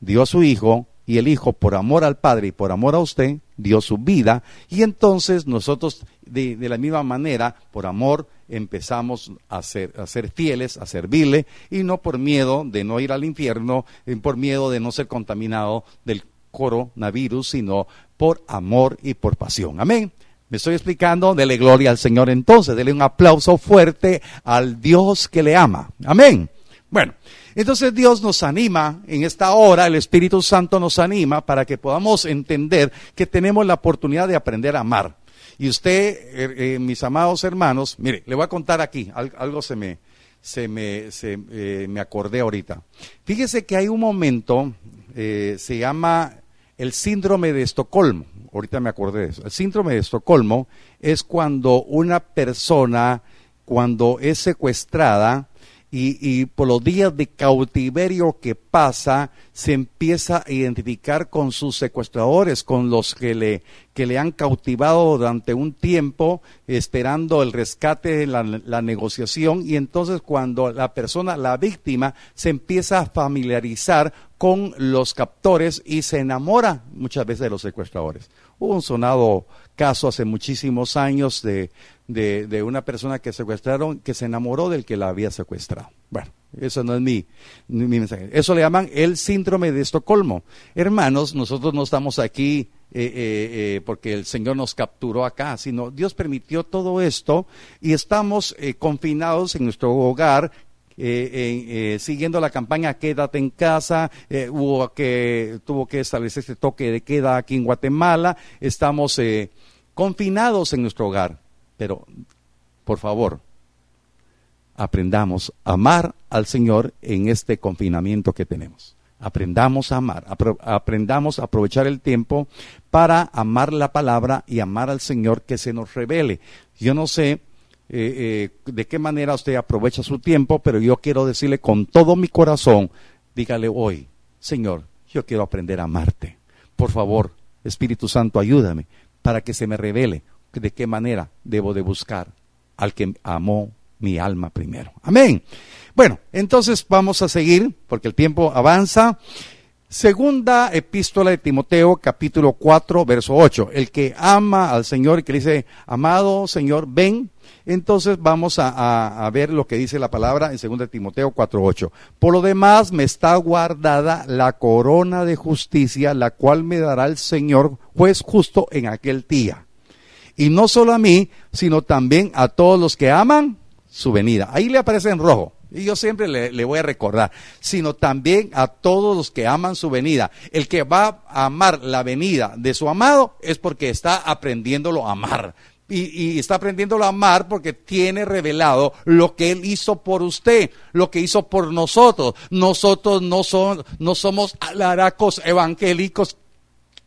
dio a su Hijo y el Hijo, por amor al Padre y por amor a usted, dio su vida. Y entonces nosotros, de, la misma manera, por amor, empezamos a ser, a ser fieles, a servirle, y no por miedo de no ir al infierno, por miedo de no ser contaminado del coronavirus, sino por amor y por pasión. Amén. Me estoy explicando, dele gloria al Señor entonces, dele un aplauso fuerte al Dios que le ama. Amén. Bueno, entonces Dios nos anima en esta hora, el Espíritu Santo nos anima para que podamos entender que tenemos la oportunidad de aprender a amar. Y usted, eh, eh, mis amados hermanos, mire, le voy a contar aquí, algo se me, se me, se, eh, me acordé ahorita. Fíjese que hay un momento, se llama el síndrome de Estocolmo. Ahorita me acordé de eso. El síndrome de Estocolmo es cuando una persona, cuando es secuestrada, y, por los días de cautiverio que pasa, se empieza a identificar con sus secuestradores, con los que le, que le han cautivado durante un tiempo, esperando el rescate, la, la negociación, y entonces cuando la persona, la víctima, se empieza a familiarizar con los captores y se enamora muchas veces de los secuestradores. Hubo un sonado caso hace muchísimos años de, de, una persona que secuestraron que se enamoró del que la había secuestrado. Bueno, eso no es mi, mi mensaje. Eso le llaman el síndrome de Estocolmo. Hermanos, nosotros no estamos aquí eh, eh, eh, porque el Señor nos capturó acá, sino Dios permitió todo esto y estamos confinados en nuestro hogar. siguiendo la campaña Quédate en casa, hubo que, tuvo que establecer este toque de queda aquí en Guatemala, estamos confinados en nuestro hogar. Pero, por favor, aprendamos a amar al Señor en este confinamiento que tenemos. Aprendamos a amar, aprendamos a aprovechar el tiempo para amar la palabra y amar al Señor que se nos revele. Yo no sé eh, eh, de qué manera usted aprovecha su tiempo, pero yo quiero decirle con todo mi corazón, dígale hoy, Señor, yo quiero aprender a amarte. Por favor, Espíritu Santo, ayúdame para que se me revele de qué manera debo de buscar al que amó mi alma primero. Amén. Bueno, entonces vamos a seguir, porque el tiempo avanza. Segunda epístola de Timoteo, capítulo 4, verso 8. El que ama al Señor y que dice, amado Señor, ven. Entonces vamos a ver lo que dice la palabra en segunda de Timoteo 4, 8. Por lo demás me está guardada la corona de justicia, la cual me dará el Señor, juez justo en aquel día. Y no solo a mí, sino también a todos los que aman su venida. Ahí le aparece en rojo. Y yo siempre le, le voy a recordar, sino también a todos los que aman su venida. El que va a amar la venida de su amado es porque está aprendiéndolo a amar. Y, y está aprendiéndolo a amar porque tiene revelado lo que Él hizo por usted, lo que hizo por nosotros. Nosotros no, son, no somos alaracos evangélicos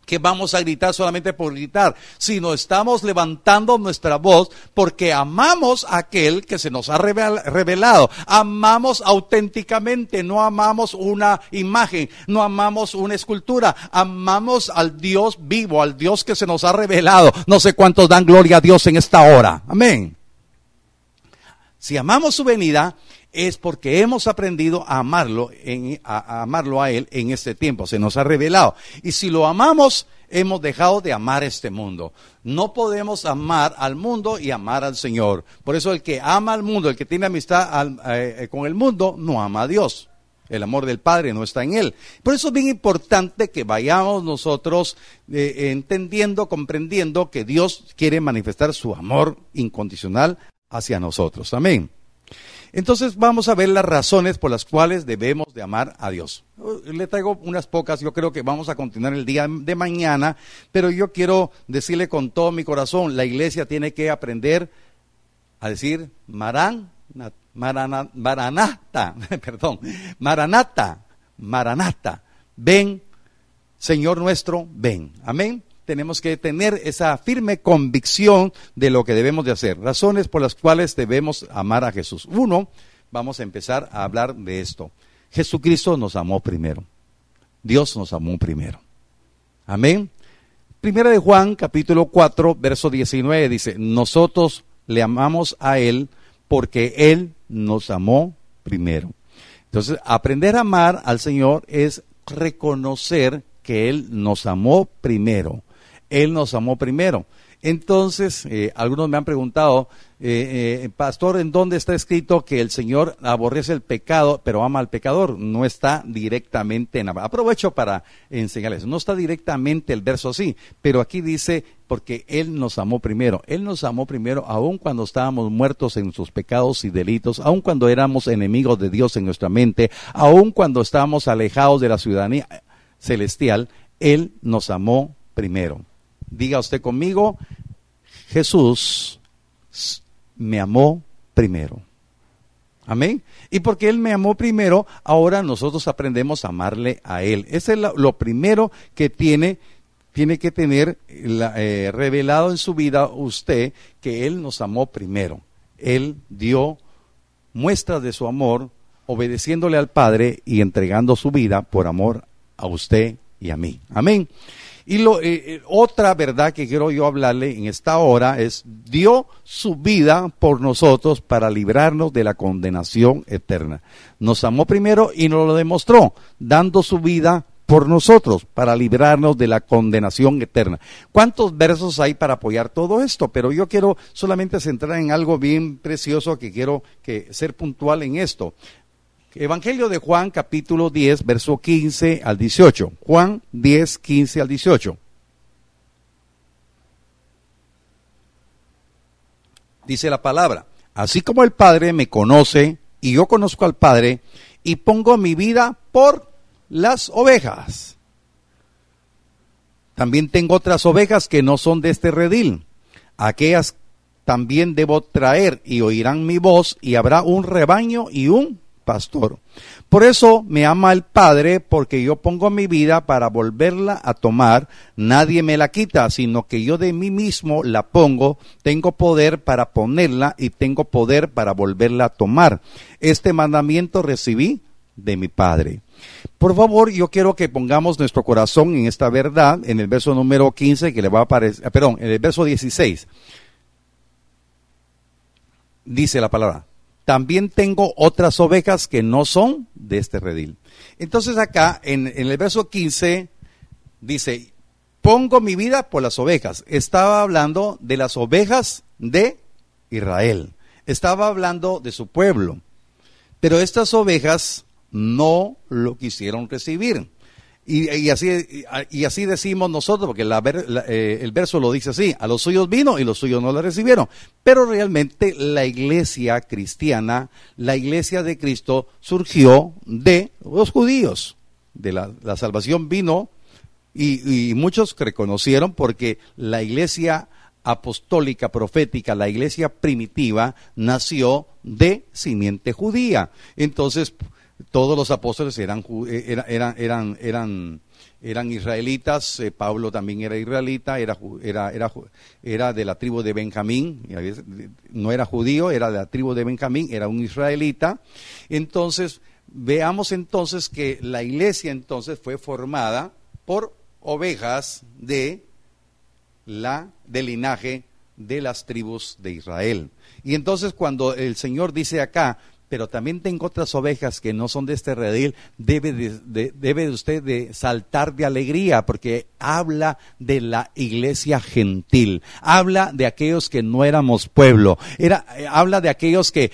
que vamos a gritar solamente por gritar, sino estamos levantando nuestra voz porque amamos a aquel que se nos ha revel- revelado. Amamos auténticamente, no amamos una imagen, no amamos una escultura, amamos al Dios vivo, al Dios que se nos ha revelado. No sé cuántos dan gloria a Dios en esta hora. Amén. Si amamos su venida, es porque hemos aprendido a amarlo, a, amarlo a Él en este tiempo. Se nos ha revelado. Y si lo amamos, hemos dejado de amar este mundo. No podemos amar al mundo y amar al Señor. Por eso el que ama al mundo, el que tiene amistad eh, eh, con el mundo, no ama a Dios. El amor del Padre no está en él. Por eso es bien importante que vayamos nosotros eh, entendiendo, comprendiendo que Dios quiere manifestar su amor incondicional hacia nosotros. Amén. Entonces vamos a ver las razones por las cuales debemos de amar a Dios. Le traigo unas pocas, yo creo que vamos a continuar el día de mañana, pero yo quiero decirle con todo mi corazón, la iglesia tiene que aprender a decir Marán, na- marana- Maranata, perdón, Maranata, Maranata, ven, Señor nuestro, ven. Amén. Tenemos que tener esa firme convicción de lo que debemos de hacer. Razones por las cuales debemos amar a Jesús. Uno, vamos a empezar a hablar de esto. Jesucristo nos amó primero. Dios nos amó primero. Amén. Primera de Juan, capítulo 4, verso 19 dice, nosotros le amamos a Él porque Él nos amó primero. Entonces, aprender a amar al Señor es reconocer que Él nos amó primero. Él nos amó primero. Entonces, eh, algunos me han preguntado, eh, eh, pastor, ¿en dónde está escrito que el Señor aborrece el pecado, pero ama al pecador? No está directamente en... Aprovecho para enseñarles, no está directamente el verso así, pero aquí dice, porque Él nos amó primero. Él nos amó primero, aun cuando estábamos muertos en nuestros pecados y delitos, aun cuando éramos enemigos de Dios en nuestra mente, aun cuando estábamos alejados de la ciudadanía celestial, Él nos amó primero. Diga usted conmigo, Jesús me amó primero. Amén. Y porque Él me amó primero, ahora nosotros aprendemos a amarle a Él. Ese es lo, primero que tiene, tiene que tener eh, revelado en su vida usted, que Él nos amó primero. Él dio muestras de su amor, obedeciéndole al Padre y entregando su vida por amor a usted y a mí. Amén. Y lo, eh, eh, otra verdad que quiero yo hablarle en esta hora es, dio su vida por nosotros para librarnos de la condenación eterna. Nos amó primero y nos lo demostró, dando su vida por nosotros para librarnos de la condenación eterna. ¿Cuántos versos hay para apoyar todo esto? Pero yo quiero solamente centrar en algo bien precioso que quiero que ser puntual en esto. Evangelio de Juan capítulo 10, verso 15 al 18. Juan 10, 15 al 18. Dice la palabra, así como el Padre me conoce y yo conozco al Padre y pongo mi vida por las ovejas. También tengo otras ovejas que no son de este redil. Aquellas también debo traer y oirán mi voz y habrá un rebaño y un pastor. Por eso me ama el Padre, porque yo pongo mi vida para volverla a tomar. Nadie me la quita, sino que yo de mí mismo la pongo. Tengo poder para ponerla y tengo poder para volverla a tomar. Este mandamiento recibí de mi Padre. Por favor, yo quiero que pongamos nuestro corazón en esta verdad, en el verso número 15, que le va a aparecer, perdón, en el verso 16. Dice la palabra, también tengo otras ovejas que no son de este redil. Entonces acá en, el verso 15 dice, pongo mi vida por las ovejas. Estaba hablando de las ovejas de Israel. Estaba hablando de su pueblo. Pero estas ovejas no lo quisieron recibir. Y, así, y así decimos nosotros, porque eh, el verso lo dice así, a los suyos vino y los suyos no la recibieron. Pero realmente la iglesia cristiana, la iglesia de Cristo, surgió de los judíos. De la, salvación vino y, y muchos reconocieron porque la iglesia apostólica, profética, la iglesia primitiva, nació de simiente judía. Entonces, todos los apóstoles eran, eh, eran, eran, eran, eran israelitas, eh, Pablo también era israelita, era, era, era, era de la tribu de Benjamín, no era judío, era de la tribu de Benjamín, era un israelita. Entonces, veamos entonces que la iglesia entonces fue formada por ovejas de la, del linaje de las tribus de Israel. Y entonces cuando el Señor dice acá, pero también tengo otras ovejas que no son de este redil, debe de, usted saltar de alegría porque habla de la iglesia gentil, habla de aquellos que no éramos pueblo, eh, habla de aquellos que,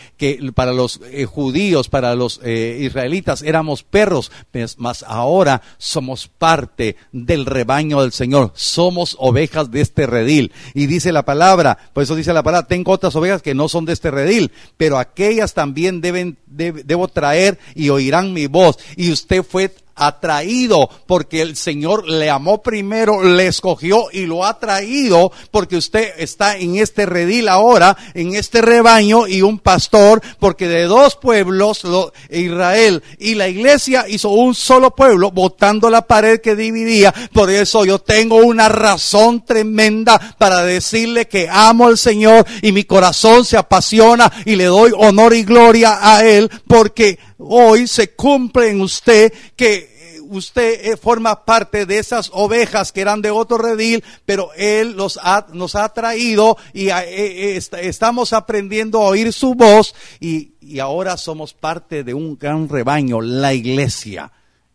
para los eh, judíos, para los eh, israelitas éramos perros, mas pues, ahora somos parte del rebaño del Señor, somos ovejas de este redil. Y dice la palabra, por eso dice la palabra, tengo otras ovejas que no son de este redil, pero aquellas también deben, debo traer y oirán mi voz. Y usted fue atraído porque el Señor le amó primero, le escogió y lo ha traído porque usted está en este redil ahora, en este rebaño y un pastor, porque de dos pueblos, Israel y la iglesia hizo un solo pueblo, botando la pared que dividía. Por eso yo tengo una razón tremenda para decirle que amo al Señor y mi corazón se apasiona y le doy honor y gloria a Él porque hoy se cumple en usted que usted eh, forma parte de esas ovejas que eran de otro redil, pero Él los nos ha traído y eh, eh, estamos aprendiendo a oír su voz y ahora somos parte de un gran rebaño, la iglesia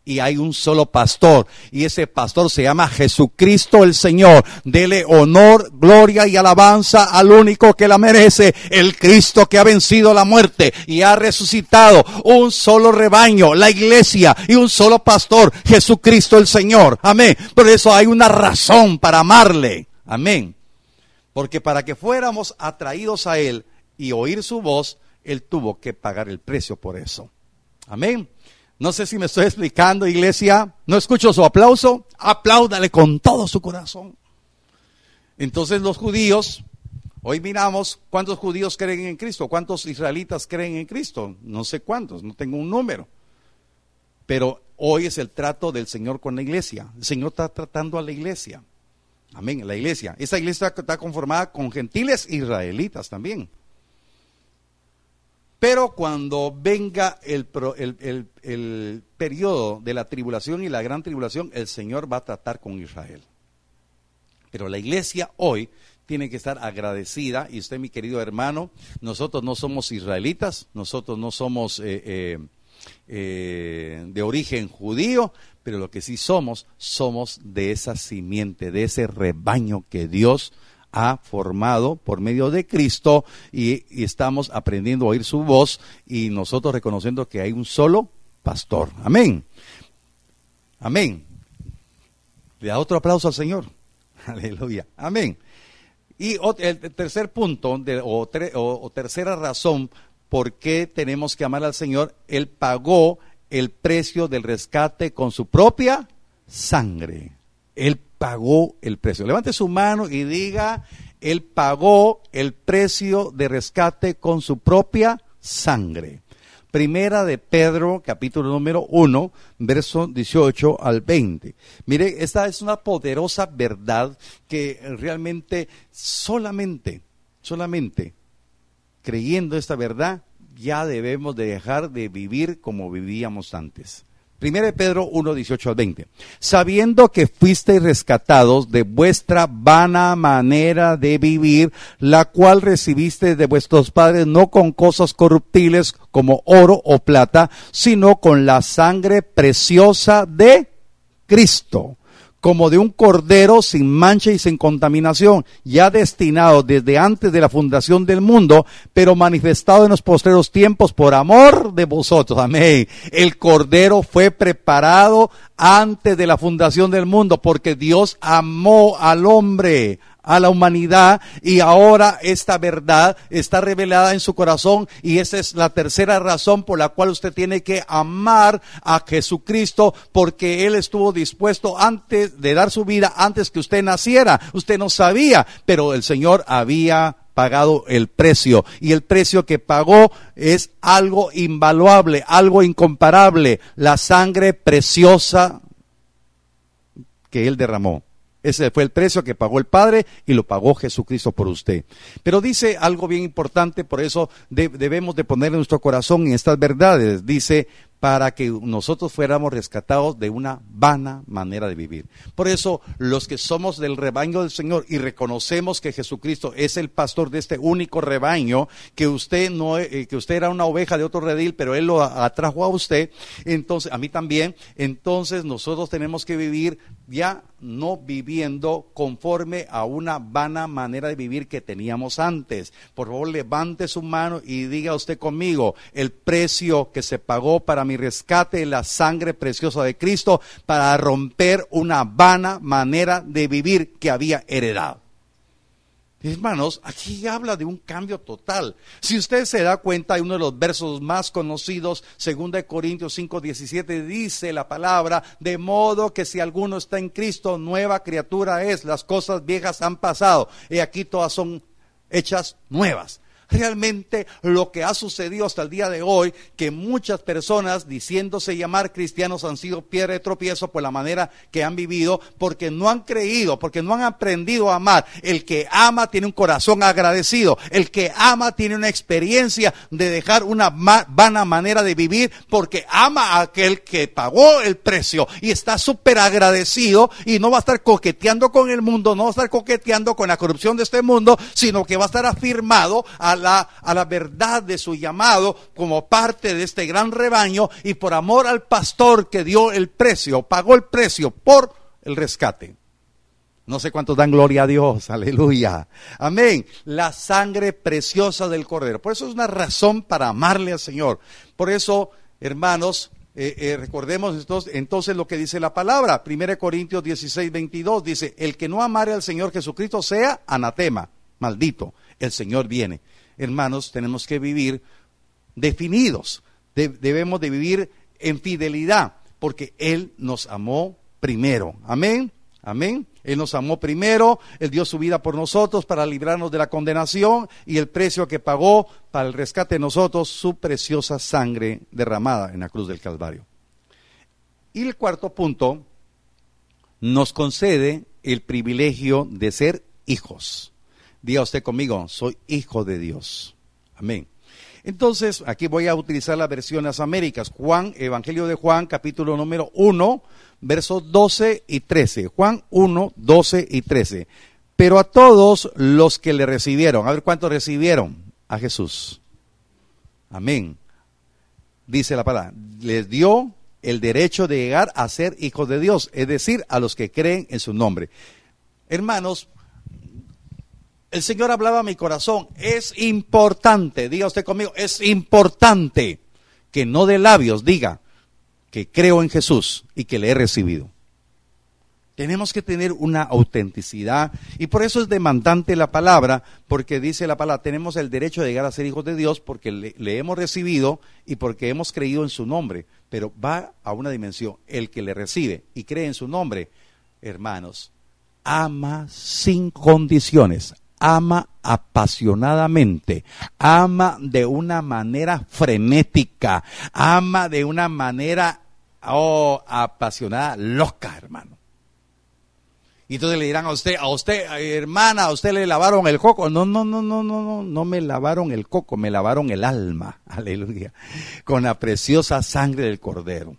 y hay un solo pastor y ese pastor se llama Jesucristo el Señor. Dele honor, gloria y alabanza al único que la merece, el Cristo que ha vencido la muerte y ha resucitado. Un solo rebaño, la iglesia y un solo pastor, Jesucristo el Señor. Amén. Por eso hay una razón para amarle. Amén. Porque para que fuéramos atraídos a Él y oír su voz, Él tuvo que pagar el precio por eso. Amén. No sé si me estoy explicando, iglesia. No escucho su aplauso. Apláudale con todo su corazón. Entonces los judíos, hoy miramos cuántos judíos creen en Cristo, cuántos israelitas creen en Cristo. No sé cuántos, no tengo un número. Pero hoy es el trato del Señor con la iglesia. El Señor está tratando a la iglesia. Amén, la iglesia. Esa iglesia está conformada con gentiles israelitas también. Pero cuando venga el, el, periodo de la tribulación y la gran tribulación, el Señor va a tratar con Israel. Pero la iglesia hoy tiene que estar agradecida, y usted mi querido hermano, nosotros no somos israelitas, nosotros no somos eh, eh, eh, de origen judío, pero lo que sí somos, somos de esa simiente, de ese rebaño que Dios ha formado por medio de Cristo y, estamos aprendiendo a oír su voz y nosotros reconociendo que hay un solo pastor. Amén. Amén. Le da otro aplauso al Señor. Aleluya. Amén. Y el tercer punto, o, o, tercera razón por qué tenemos que amar al Señor, Él pagó el precio del rescate con su propia sangre. Él pagó el precio. Levante su mano y diga, Él pagó el precio de rescate con su propia sangre. Primera de Pedro, capítulo número 1, verso 18 al 20. Mire, esta es una poderosa verdad que realmente solamente, solamente creyendo esta verdad, ya debemos de dejar de vivir como vivíamos antes. 1 Pedro 1, 18 al 20. Sabiendo que fuisteis rescatados de vuestra vana manera de vivir, la cual recibisteis de vuestros padres no con cosas corruptibles como oro o plata, sino con la sangre preciosa de Cristo como de un cordero sin mancha y sin contaminación, ya destinado desde antes de la fundación del mundo, pero manifestado en los postreros tiempos por amor de vosotros. Amén. El cordero fue preparado antes de la fundación del mundo, porque Dios amó al hombre, a la humanidad y ahora esta verdad está revelada en su corazón y esa es la tercera razón por la cual usted tiene que amar a Jesucristo porque Él estuvo dispuesto antes de dar su vida, antes que usted naciera. Usted no sabía, pero el Señor había pagado el precio. Y el precio que pagó es algo invaluable, algo incomparable, la sangre preciosa que Él derramó. Ese fue el precio que pagó el Padre y lo pagó Jesucristo por usted. Pero dice algo bien importante, por eso debemos de poner en nuestro corazón en estas verdades. Dice, para que nosotros fuéramos rescatados de una vana manera de vivir. Por eso, los que somos del rebaño del Señor y reconocemos que Jesucristo es el pastor de este único rebaño, que usted no, eh, que usted era una oveja de otro redil, pero él lo atrajo a usted, entonces, a mí también, entonces nosotros tenemos que vivir ya no viviendo conforme a una vana manera de vivir que teníamos antes. Por favor, levante su mano y diga usted conmigo el precio que se pagó para mi rescate, la sangre preciosa de Cristo, para romper una vana manera de vivir que había heredado. Hermanos, aquí habla de un cambio total. Si usted se da cuenta, hay uno de los versos más conocidos, 2 Corintios 5, 17, dice la palabra, de modo que si alguno está en Cristo, nueva criatura es, las cosas viejas han pasado, y aquí todas son hechas nuevas realmente lo que ha sucedido hasta el día de hoy, que muchas personas diciéndose llamar cristianos han sido piedra de tropiezo por la manera que han vivido, porque no han creído, porque no han aprendido a amar. El que ama tiene un corazón agradecido, el que ama tiene una experiencia de dejar una vana manera de vivir, porque ama a aquel que pagó el precio y está súper agradecido y no va a estar coqueteando con el mundo, no va a estar coqueteando con la corrupción de este mundo, sino que va a estar afirmado a la, a la verdad de su llamado como parte de este gran rebaño y por amor al pastor que dio el precio, pagó el precio por el rescate. No sé cuántos dan gloria a Dios, aleluya. Amén. La sangre preciosa del Cordero. Por eso es una razón para amarle al Señor. Por eso, hermanos, eh, eh, recordemos entonces, lo que dice la palabra. 1 Corintios 16, 22 dice, el que no amare al Señor Jesucristo sea anatema, maldito. El Señor viene hermanos, tenemos que vivir definidos. debemos de vivir en fidelidad, porque Él nos amó primero. Amén. Amén. Él nos amó primero, Él dio su vida por nosotros para librarnos de la condenación y el precio que pagó para el rescate de nosotros, su preciosa sangre derramada en la cruz del Calvario. Y el cuarto punto, nos concede el privilegio de ser hijos. Diga usted conmigo, soy hijo de Dios. Amén. Entonces, aquí voy a utilizar la versión las Américas. Juan, Evangelio de Juan, capítulo número 1, versos 12 y 13. Juan 1, 12 y 13. Pero a todos los que le recibieron, a ver cuántos recibieron a Jesús. Amén. Dice la palabra, les dio el derecho de llegar a ser hijos de Dios, es decir, a los que creen en su nombre. Hermanos, el Señor hablaba a mi corazón. Es importante, diga usted conmigo, es importante que no de labios diga que creo en Jesús y que le he recibido. Tenemos que tener una autenticidad y por eso es demandante la palabra, porque dice la palabra, tenemos el derecho de llegar a ser hijos de Dios porque le, le, hemos recibido y porque hemos creído en su nombre, pero va a una dimensión, el que le recibe y cree en su nombre, hermanos, ama sin condiciones, ama apasionadamente, ama de una manera frenética, ama de una manera, oh, apasionada, loca, hermano. Y entonces le dirán a usted, a usted, hermana, a usted le lavaron el coco. No, no, no, no, no, no, no me lavaron el coco, me lavaron el alma, aleluya, con la preciosa sangre del cordero.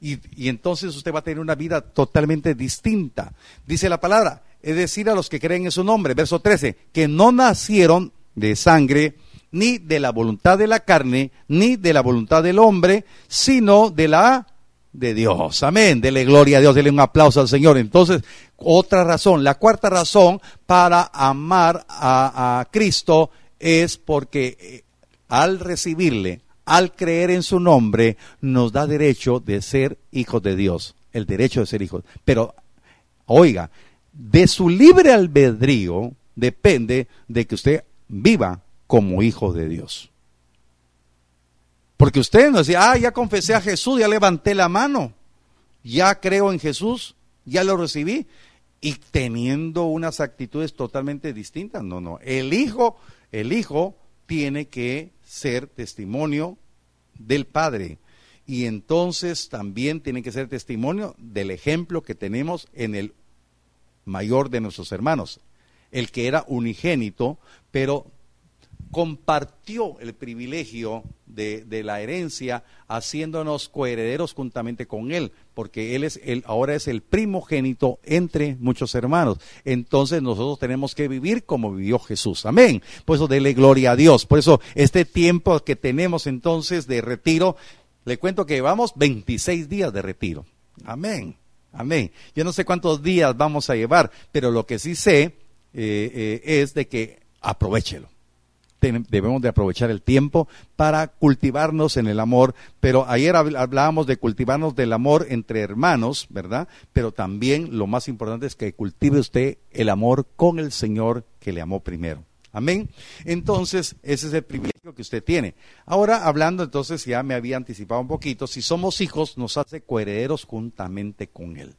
Y, y entonces usted va a tener una vida totalmente distinta. Dice la palabra, es decir, a los que creen en su nombre, verso 13, que no nacieron de sangre, ni de la voluntad de la carne, ni de la voluntad del hombre, sino de la de Dios. Amén. Dele gloria a Dios, dele un aplauso al Señor. Entonces, otra razón, la cuarta razón para amar a, a Cristo es porque eh, al recibirle, al creer en su nombre, nos da derecho de ser hijos de Dios. El derecho de ser hijos. Pero, oiga, de su libre albedrío depende de que usted viva como hijo de Dios. Porque usted no decía, ah, ya confesé a Jesús, ya levanté la mano, ya creo en Jesús, ya lo recibí, y teniendo unas actitudes totalmente distintas. No, no. El hijo, el hijo tiene que ser testimonio del Padre. Y entonces también tiene que ser testimonio del ejemplo que tenemos en el mayor de nuestros hermanos, el que era unigénito, pero compartió el privilegio de, la herencia, haciéndonos coherederos juntamente con él, porque él es el, ahora es el primogénito entre muchos hermanos. Entonces nosotros tenemos que vivir como vivió Jesús. Amén. Por eso dele gloria a Dios. Por eso este tiempo que tenemos entonces de retiro, le cuento que llevamos 26 días de retiro. Amén. Amén. Yo no sé cuántos días vamos a llevar, pero lo que sí sé eh, eh, es de que aprovechelo debemos de aprovechar el tiempo para cultivarnos en el amor, pero ayer hablábamos de cultivarnos del amor entre hermanos, ¿verdad? Pero también lo más importante es que cultive usted el amor con el Señor que le amó primero. Amén. Entonces, ese es el privilegio que usted tiene. Ahora, hablando, entonces, ya me había anticipado un poquito, si somos hijos, nos hace coherederos juntamente con Él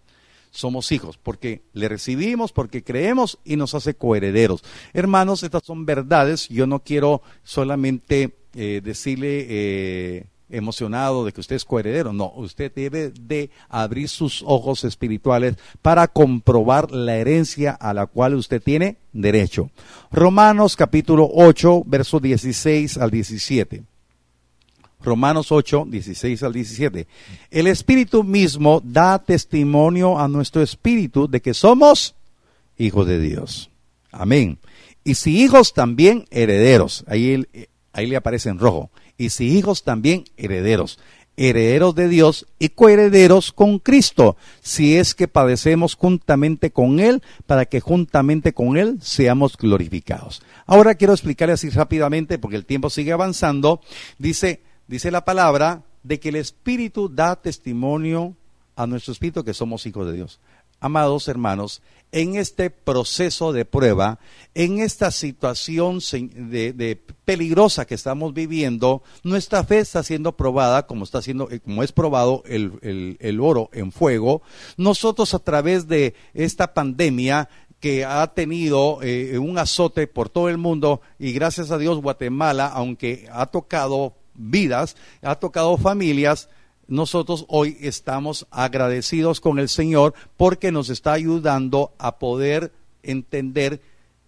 somos hijos, porque le recibimos, porque creemos y nos hace coherederos. Hermanos, estas son verdades. Yo no quiero solamente eh, decirle eh, emocionado de que usted es coheredero. No, usted debe de abrir sus ojos espirituales para comprobar la herencia a la cual usted tiene derecho. Romanos capítulo 8, verso 16 al 17. Romanos 8, 16 al 17. El Espíritu mismo da testimonio a nuestro espíritu de que somos hijos de Dios. Amén. Y si hijos también herederos, ahí, ahí le aparece en rojo. Y si hijos también herederos, herederos de Dios y coherederos con Cristo, si es que padecemos juntamente con Él, para que juntamente con Él seamos glorificados. Ahora quiero explicarle así rápidamente, porque el tiempo sigue avanzando. Dice, dice la palabra de que el Espíritu da testimonio a nuestro Espíritu que somos hijos de Dios. Amados hermanos, en este proceso de prueba, en esta situación de, peligrosa que estamos viviendo, nuestra fe está siendo probada, como está siendo, eh, como es probado el, el oro en fuego. Nosotros a través de esta pandemia que ha tenido eh, un azote por todo el mundo y gracias a Dios Guatemala, aunque ha tocado vidas, ha tocado familias. Nosotros hoy estamos agradecidos con el Señor porque nos está ayudando a poder entender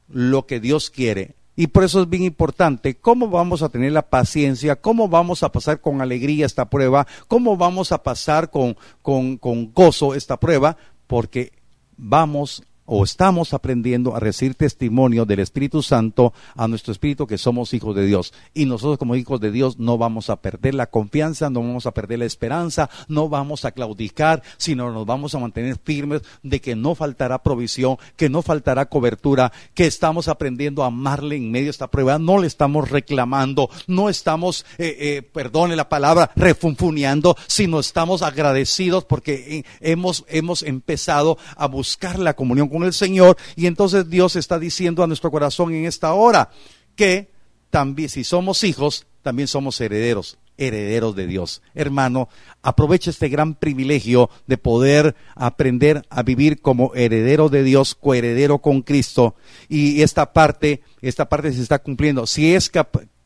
lo que Dios quiere. Y por eso es bien importante cómo vamos a tener la paciencia, cómo vamos a pasar con alegría esta prueba, cómo vamos a pasar con, con, con gozo esta prueba, porque vamos o estamos aprendiendo a recibir testimonio del Espíritu Santo a nuestro espíritu que somos hijos de Dios. Y nosotros como hijos de Dios no vamos a perder la confianza, no vamos a perder la esperanza, no vamos a claudicar, sino nos vamos a mantener firmes de que no faltará provisión, que no faltará cobertura, que estamos aprendiendo a amarle en medio de esta prueba, no le estamos reclamando, no estamos, eh, eh, perdone la palabra, refunfuneando, sino estamos agradecidos porque eh, hemos, hemos empezado a buscar la comunión con el Señor y entonces Dios está diciendo a nuestro corazón en esta hora que también si somos hijos, también somos herederos, herederos de Dios. Hermano, aprovecha este gran privilegio de poder aprender a vivir como heredero de Dios, coheredero con Cristo y esta parte, esta parte se está cumpliendo. Si es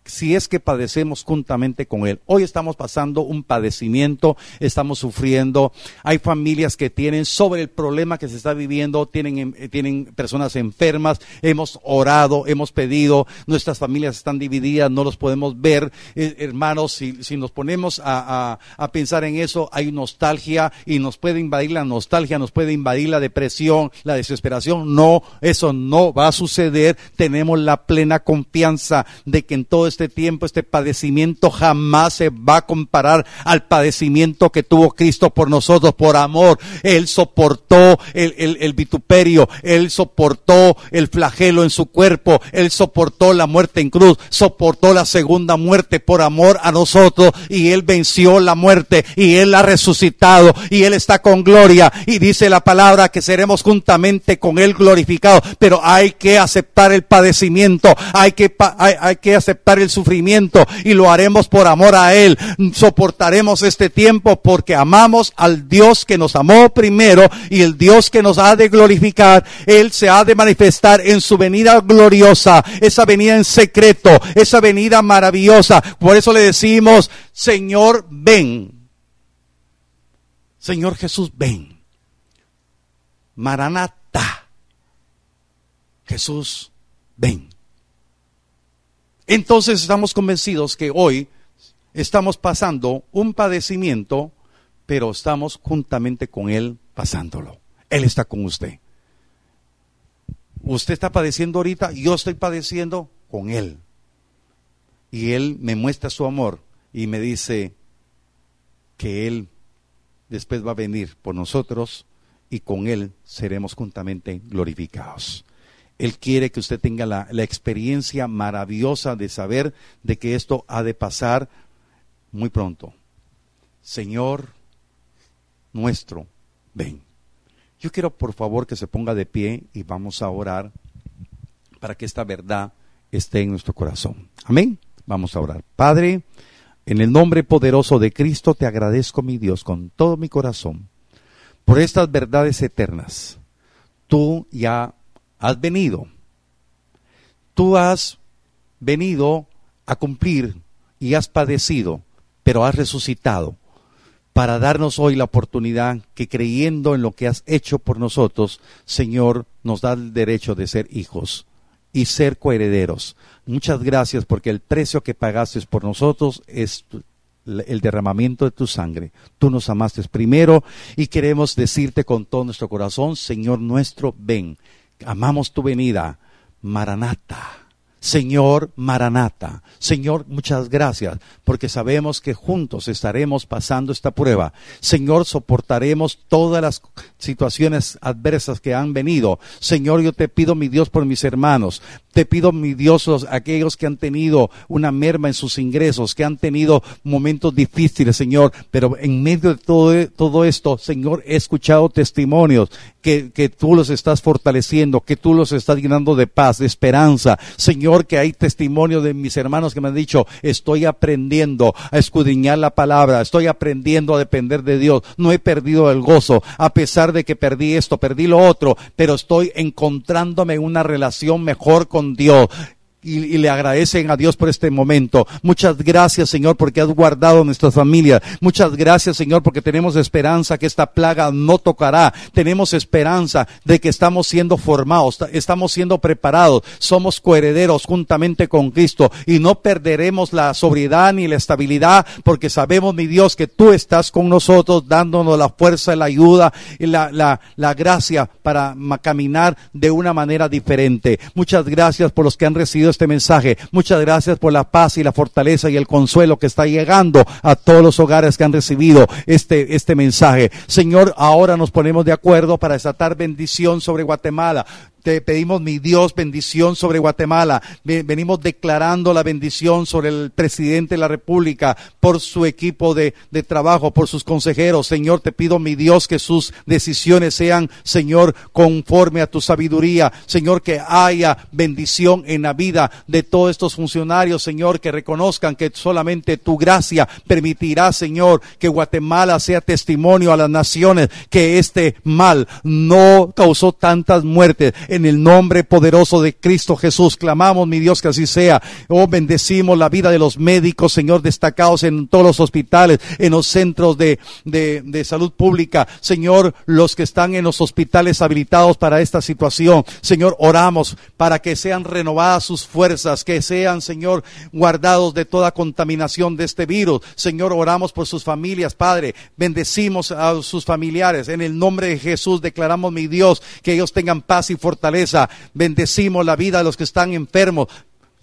si es que padecemos juntamente con Él. Hoy estamos pasando un padecimiento, estamos sufriendo, hay familias que tienen sobre el problema que se está viviendo, tienen, eh, tienen personas enfermas, hemos orado, hemos pedido, nuestras familias están divididas, no los podemos ver. Eh, hermanos, si, si, nos ponemos a, a, a pensar en eso, hay nostalgia y nos puede invadir la nostalgia, nos puede invadir la depresión, la desesperación. No, eso no va a suceder. Tenemos la plena confianza de que en todo este tiempo, este padecimiento jamás se va a comparar al padecimiento que tuvo Cristo por nosotros, por amor. Él soportó el, el, vituperio, Él soportó el flagelo en su cuerpo, Él soportó la muerte en cruz, soportó la segunda muerte por amor a nosotros y Él venció la muerte y Él ha resucitado y Él está con gloria y dice la palabra que seremos juntamente con Él glorificados, pero hay que aceptar el padecimiento, hay que, hay, hay que aceptar sufrimiento y lo haremos por amor a Él. Soportaremos este tiempo porque amamos al Dios que nos amó primero y el Dios que nos ha de glorificar. Él se ha de manifestar en su venida gloriosa, esa venida en secreto, esa venida maravillosa. Por eso le decimos, Señor, ven. Señor Jesús, ven. Maranata. Jesús, ven. Entonces estamos convencidos que hoy estamos pasando un padecimiento, pero estamos juntamente con Él pasándolo. Él está con usted. Usted está padeciendo ahorita, yo estoy padeciendo con Él. Y Él me muestra su amor y me dice que Él después va a venir por nosotros y con Él seremos juntamente glorificados. Él quiere que usted tenga la, experiencia maravillosa de saber de que esto ha de pasar muy pronto. Señor nuestro, ven. Yo quiero por favor que se ponga de pie y vamos a orar para que esta verdad esté en nuestro corazón. Amén. Vamos a orar. Padre, en el nombre poderoso de Cristo te agradezco, mi Dios, con todo mi corazón, por estas verdades eternas. Tú ya has venido. Tú has venido a cumplir y has padecido, pero has resucitado para darnos hoy la oportunidad que creyendo en lo que has hecho por nosotros, Señor, nos da el derecho de ser hijos y ser coherederos. Muchas gracias porque el precio que pagaste por nosotros es el derramamiento de tu sangre. Tú nos amaste primero y queremos decirte con todo nuestro corazón, Señor nuestro, ven amamos tu venida. Maranata. Señor Maranata. Señor, muchas gracias, porque sabemos que juntos estaremos pasando esta prueba. Señor, soportaremos todas las situaciones adversas que han venido. Señor, yo te pido, mi Dios, por mis hermanos. Te pido, mi Dios, los, aquellos que han tenido una merma en sus ingresos, que han tenido momentos difíciles, Señor, pero en medio de todo, todo esto, Señor, he escuchado testimonios que, que tú los estás fortaleciendo, que tú los estás llenando de paz, de esperanza. Señor, que hay testimonio de mis hermanos que me han dicho, estoy aprendiendo a escudriñar la palabra, estoy aprendiendo a depender de Dios, no he perdido el gozo, a pesar de que perdí esto, perdí lo otro, pero estoy encontrándome en una relación mejor con Dios. Y, le agradecen a Dios por este momento. Muchas gracias, Señor, porque has guardado nuestras familias. Muchas gracias, Señor, porque tenemos esperanza que esta plaga no tocará. Tenemos esperanza de que estamos siendo formados, estamos siendo preparados, somos coherederos juntamente con Cristo y no perderemos la sobriedad ni la estabilidad porque sabemos, mi Dios, que tú estás con nosotros dándonos la fuerza, la ayuda y la, la, la gracia para caminar de una manera diferente. Muchas gracias por los que han recibido este mensaje. Muchas gracias por la paz y la fortaleza y el consuelo que está llegando a todos los hogares que han recibido este, este mensaje. Señor, ahora nos ponemos de acuerdo para desatar bendición sobre Guatemala. Te pedimos, mi Dios, bendición sobre Guatemala. Venimos declarando la bendición sobre el presidente de la República, por su equipo de, trabajo, por sus consejeros. Señor, te pido, mi Dios, que sus decisiones sean, Señor, conforme a tu sabiduría. Señor, que haya bendición en la vida de todos estos funcionarios, Señor, que reconozcan que solamente tu gracia permitirá, Señor, que Guatemala sea testimonio a las naciones que este mal no causó tantas muertes En el nombre poderoso de Cristo Jesús, clamamos, mi Dios, que así sea. Oh, bendecimos la vida de los médicos, Señor, destacados en todos los hospitales, en los centros de, de, de salud pública. Señor, los que están en los hospitales habilitados para esta situación. Señor, oramos para que sean renovadas sus fuerzas, que sean, Señor, guardados de toda contaminación de este virus. Señor, oramos por sus familias, Padre. Bendecimos a sus familiares. En el nombre de Jesús declaramos, mi Dios, que ellos tengan paz y fortaleza. Bendecimos la vida de los que están enfermos.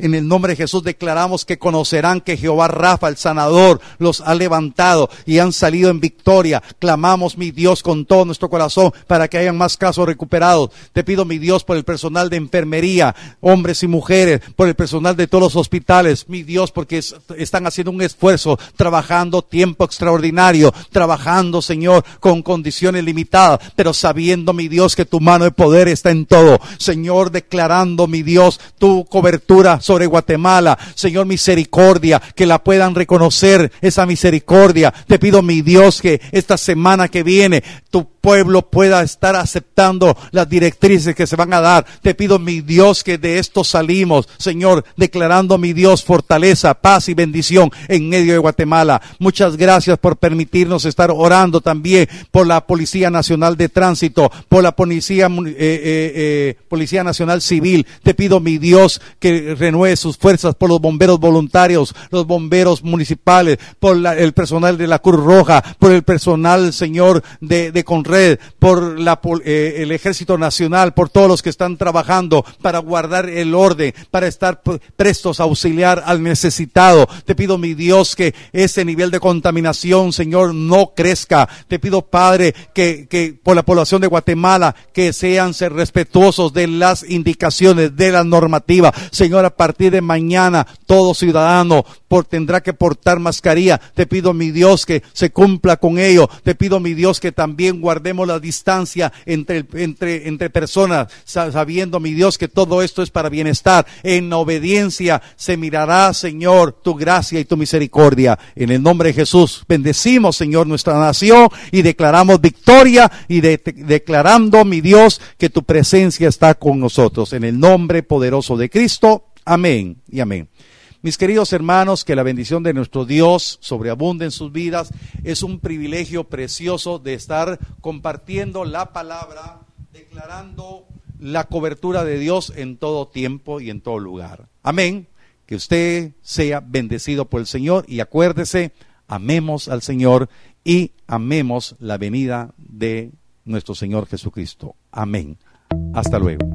En el nombre de Jesús declaramos que conocerán que Jehová Rafa, el sanador, los ha levantado y han salido en victoria. Clamamos, mi Dios, con todo nuestro corazón para que hayan más casos recuperados. Te pido, mi Dios, por el personal de enfermería, hombres y mujeres, por el personal de todos los hospitales, mi Dios, porque es- están haciendo un esfuerzo, trabajando tiempo extraordinario, trabajando, Señor, con condiciones limitadas, pero sabiendo, mi Dios, que tu mano de poder está en todo. Señor, declarando, mi Dios, tu cobertura sobre Guatemala. Señor, misericordia, que la puedan reconocer, esa misericordia. Te pido, mi Dios, que esta semana que viene tu pueblo pueda estar aceptando las directrices que se van a dar. Te pido, mi Dios, que de esto salimos, Señor, declarando, mi Dios, fortaleza, paz y bendición en medio de Guatemala. Muchas gracias por permitirnos estar orando también por la Policía Nacional de Tránsito, por la Policía, eh, eh, eh, Policía Nacional Civil. Te pido, mi Dios, que renueve sus fuerzas por los bomberos voluntarios, los bomberos municipales, por la- el personal de la Cruz Roja, por el personal, Señor, de, de Conred, por la, eh, el Ejército Nacional, por todos los que están trabajando para guardar el orden, para estar prestos a auxiliar al necesitado. Te pido, mi Dios, que ese nivel de contaminación, Señor, no crezca. Te pido, Padre, que, que por la población de Guatemala, que sean ser respetuosos de las indicaciones, de la normativa. Señor, a partir de mañana, todo ciudadano por, tendrá que portar mascarilla. Te pido, mi Dios, que se cumpla con ello. Te pido, mi Dios, que también guardemos la distancia entre, entre, entre personas, sa- sabiendo, mi Dios, que todo esto es para bienestar. En obediencia se mirará, Señor, tu gracia y tu misericordia. En el nombre de Jesús, bendecimos, Señor, nuestra nación y declaramos victoria y de- declarando, mi Dios, que tu presencia está con nosotros. En el nombre poderoso de Cristo. Amén y amén. Mis queridos hermanos, que la bendición de nuestro Dios sobreabunde en sus vidas. Es un privilegio precioso de estar compartiendo la palabra, declarando la cobertura de Dios en todo tiempo y en todo lugar. Amén. Que usted sea bendecido por el Señor y acuérdese, amemos al Señor y amemos la venida de nuestro Señor Jesucristo. Amén. Hasta luego.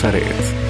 La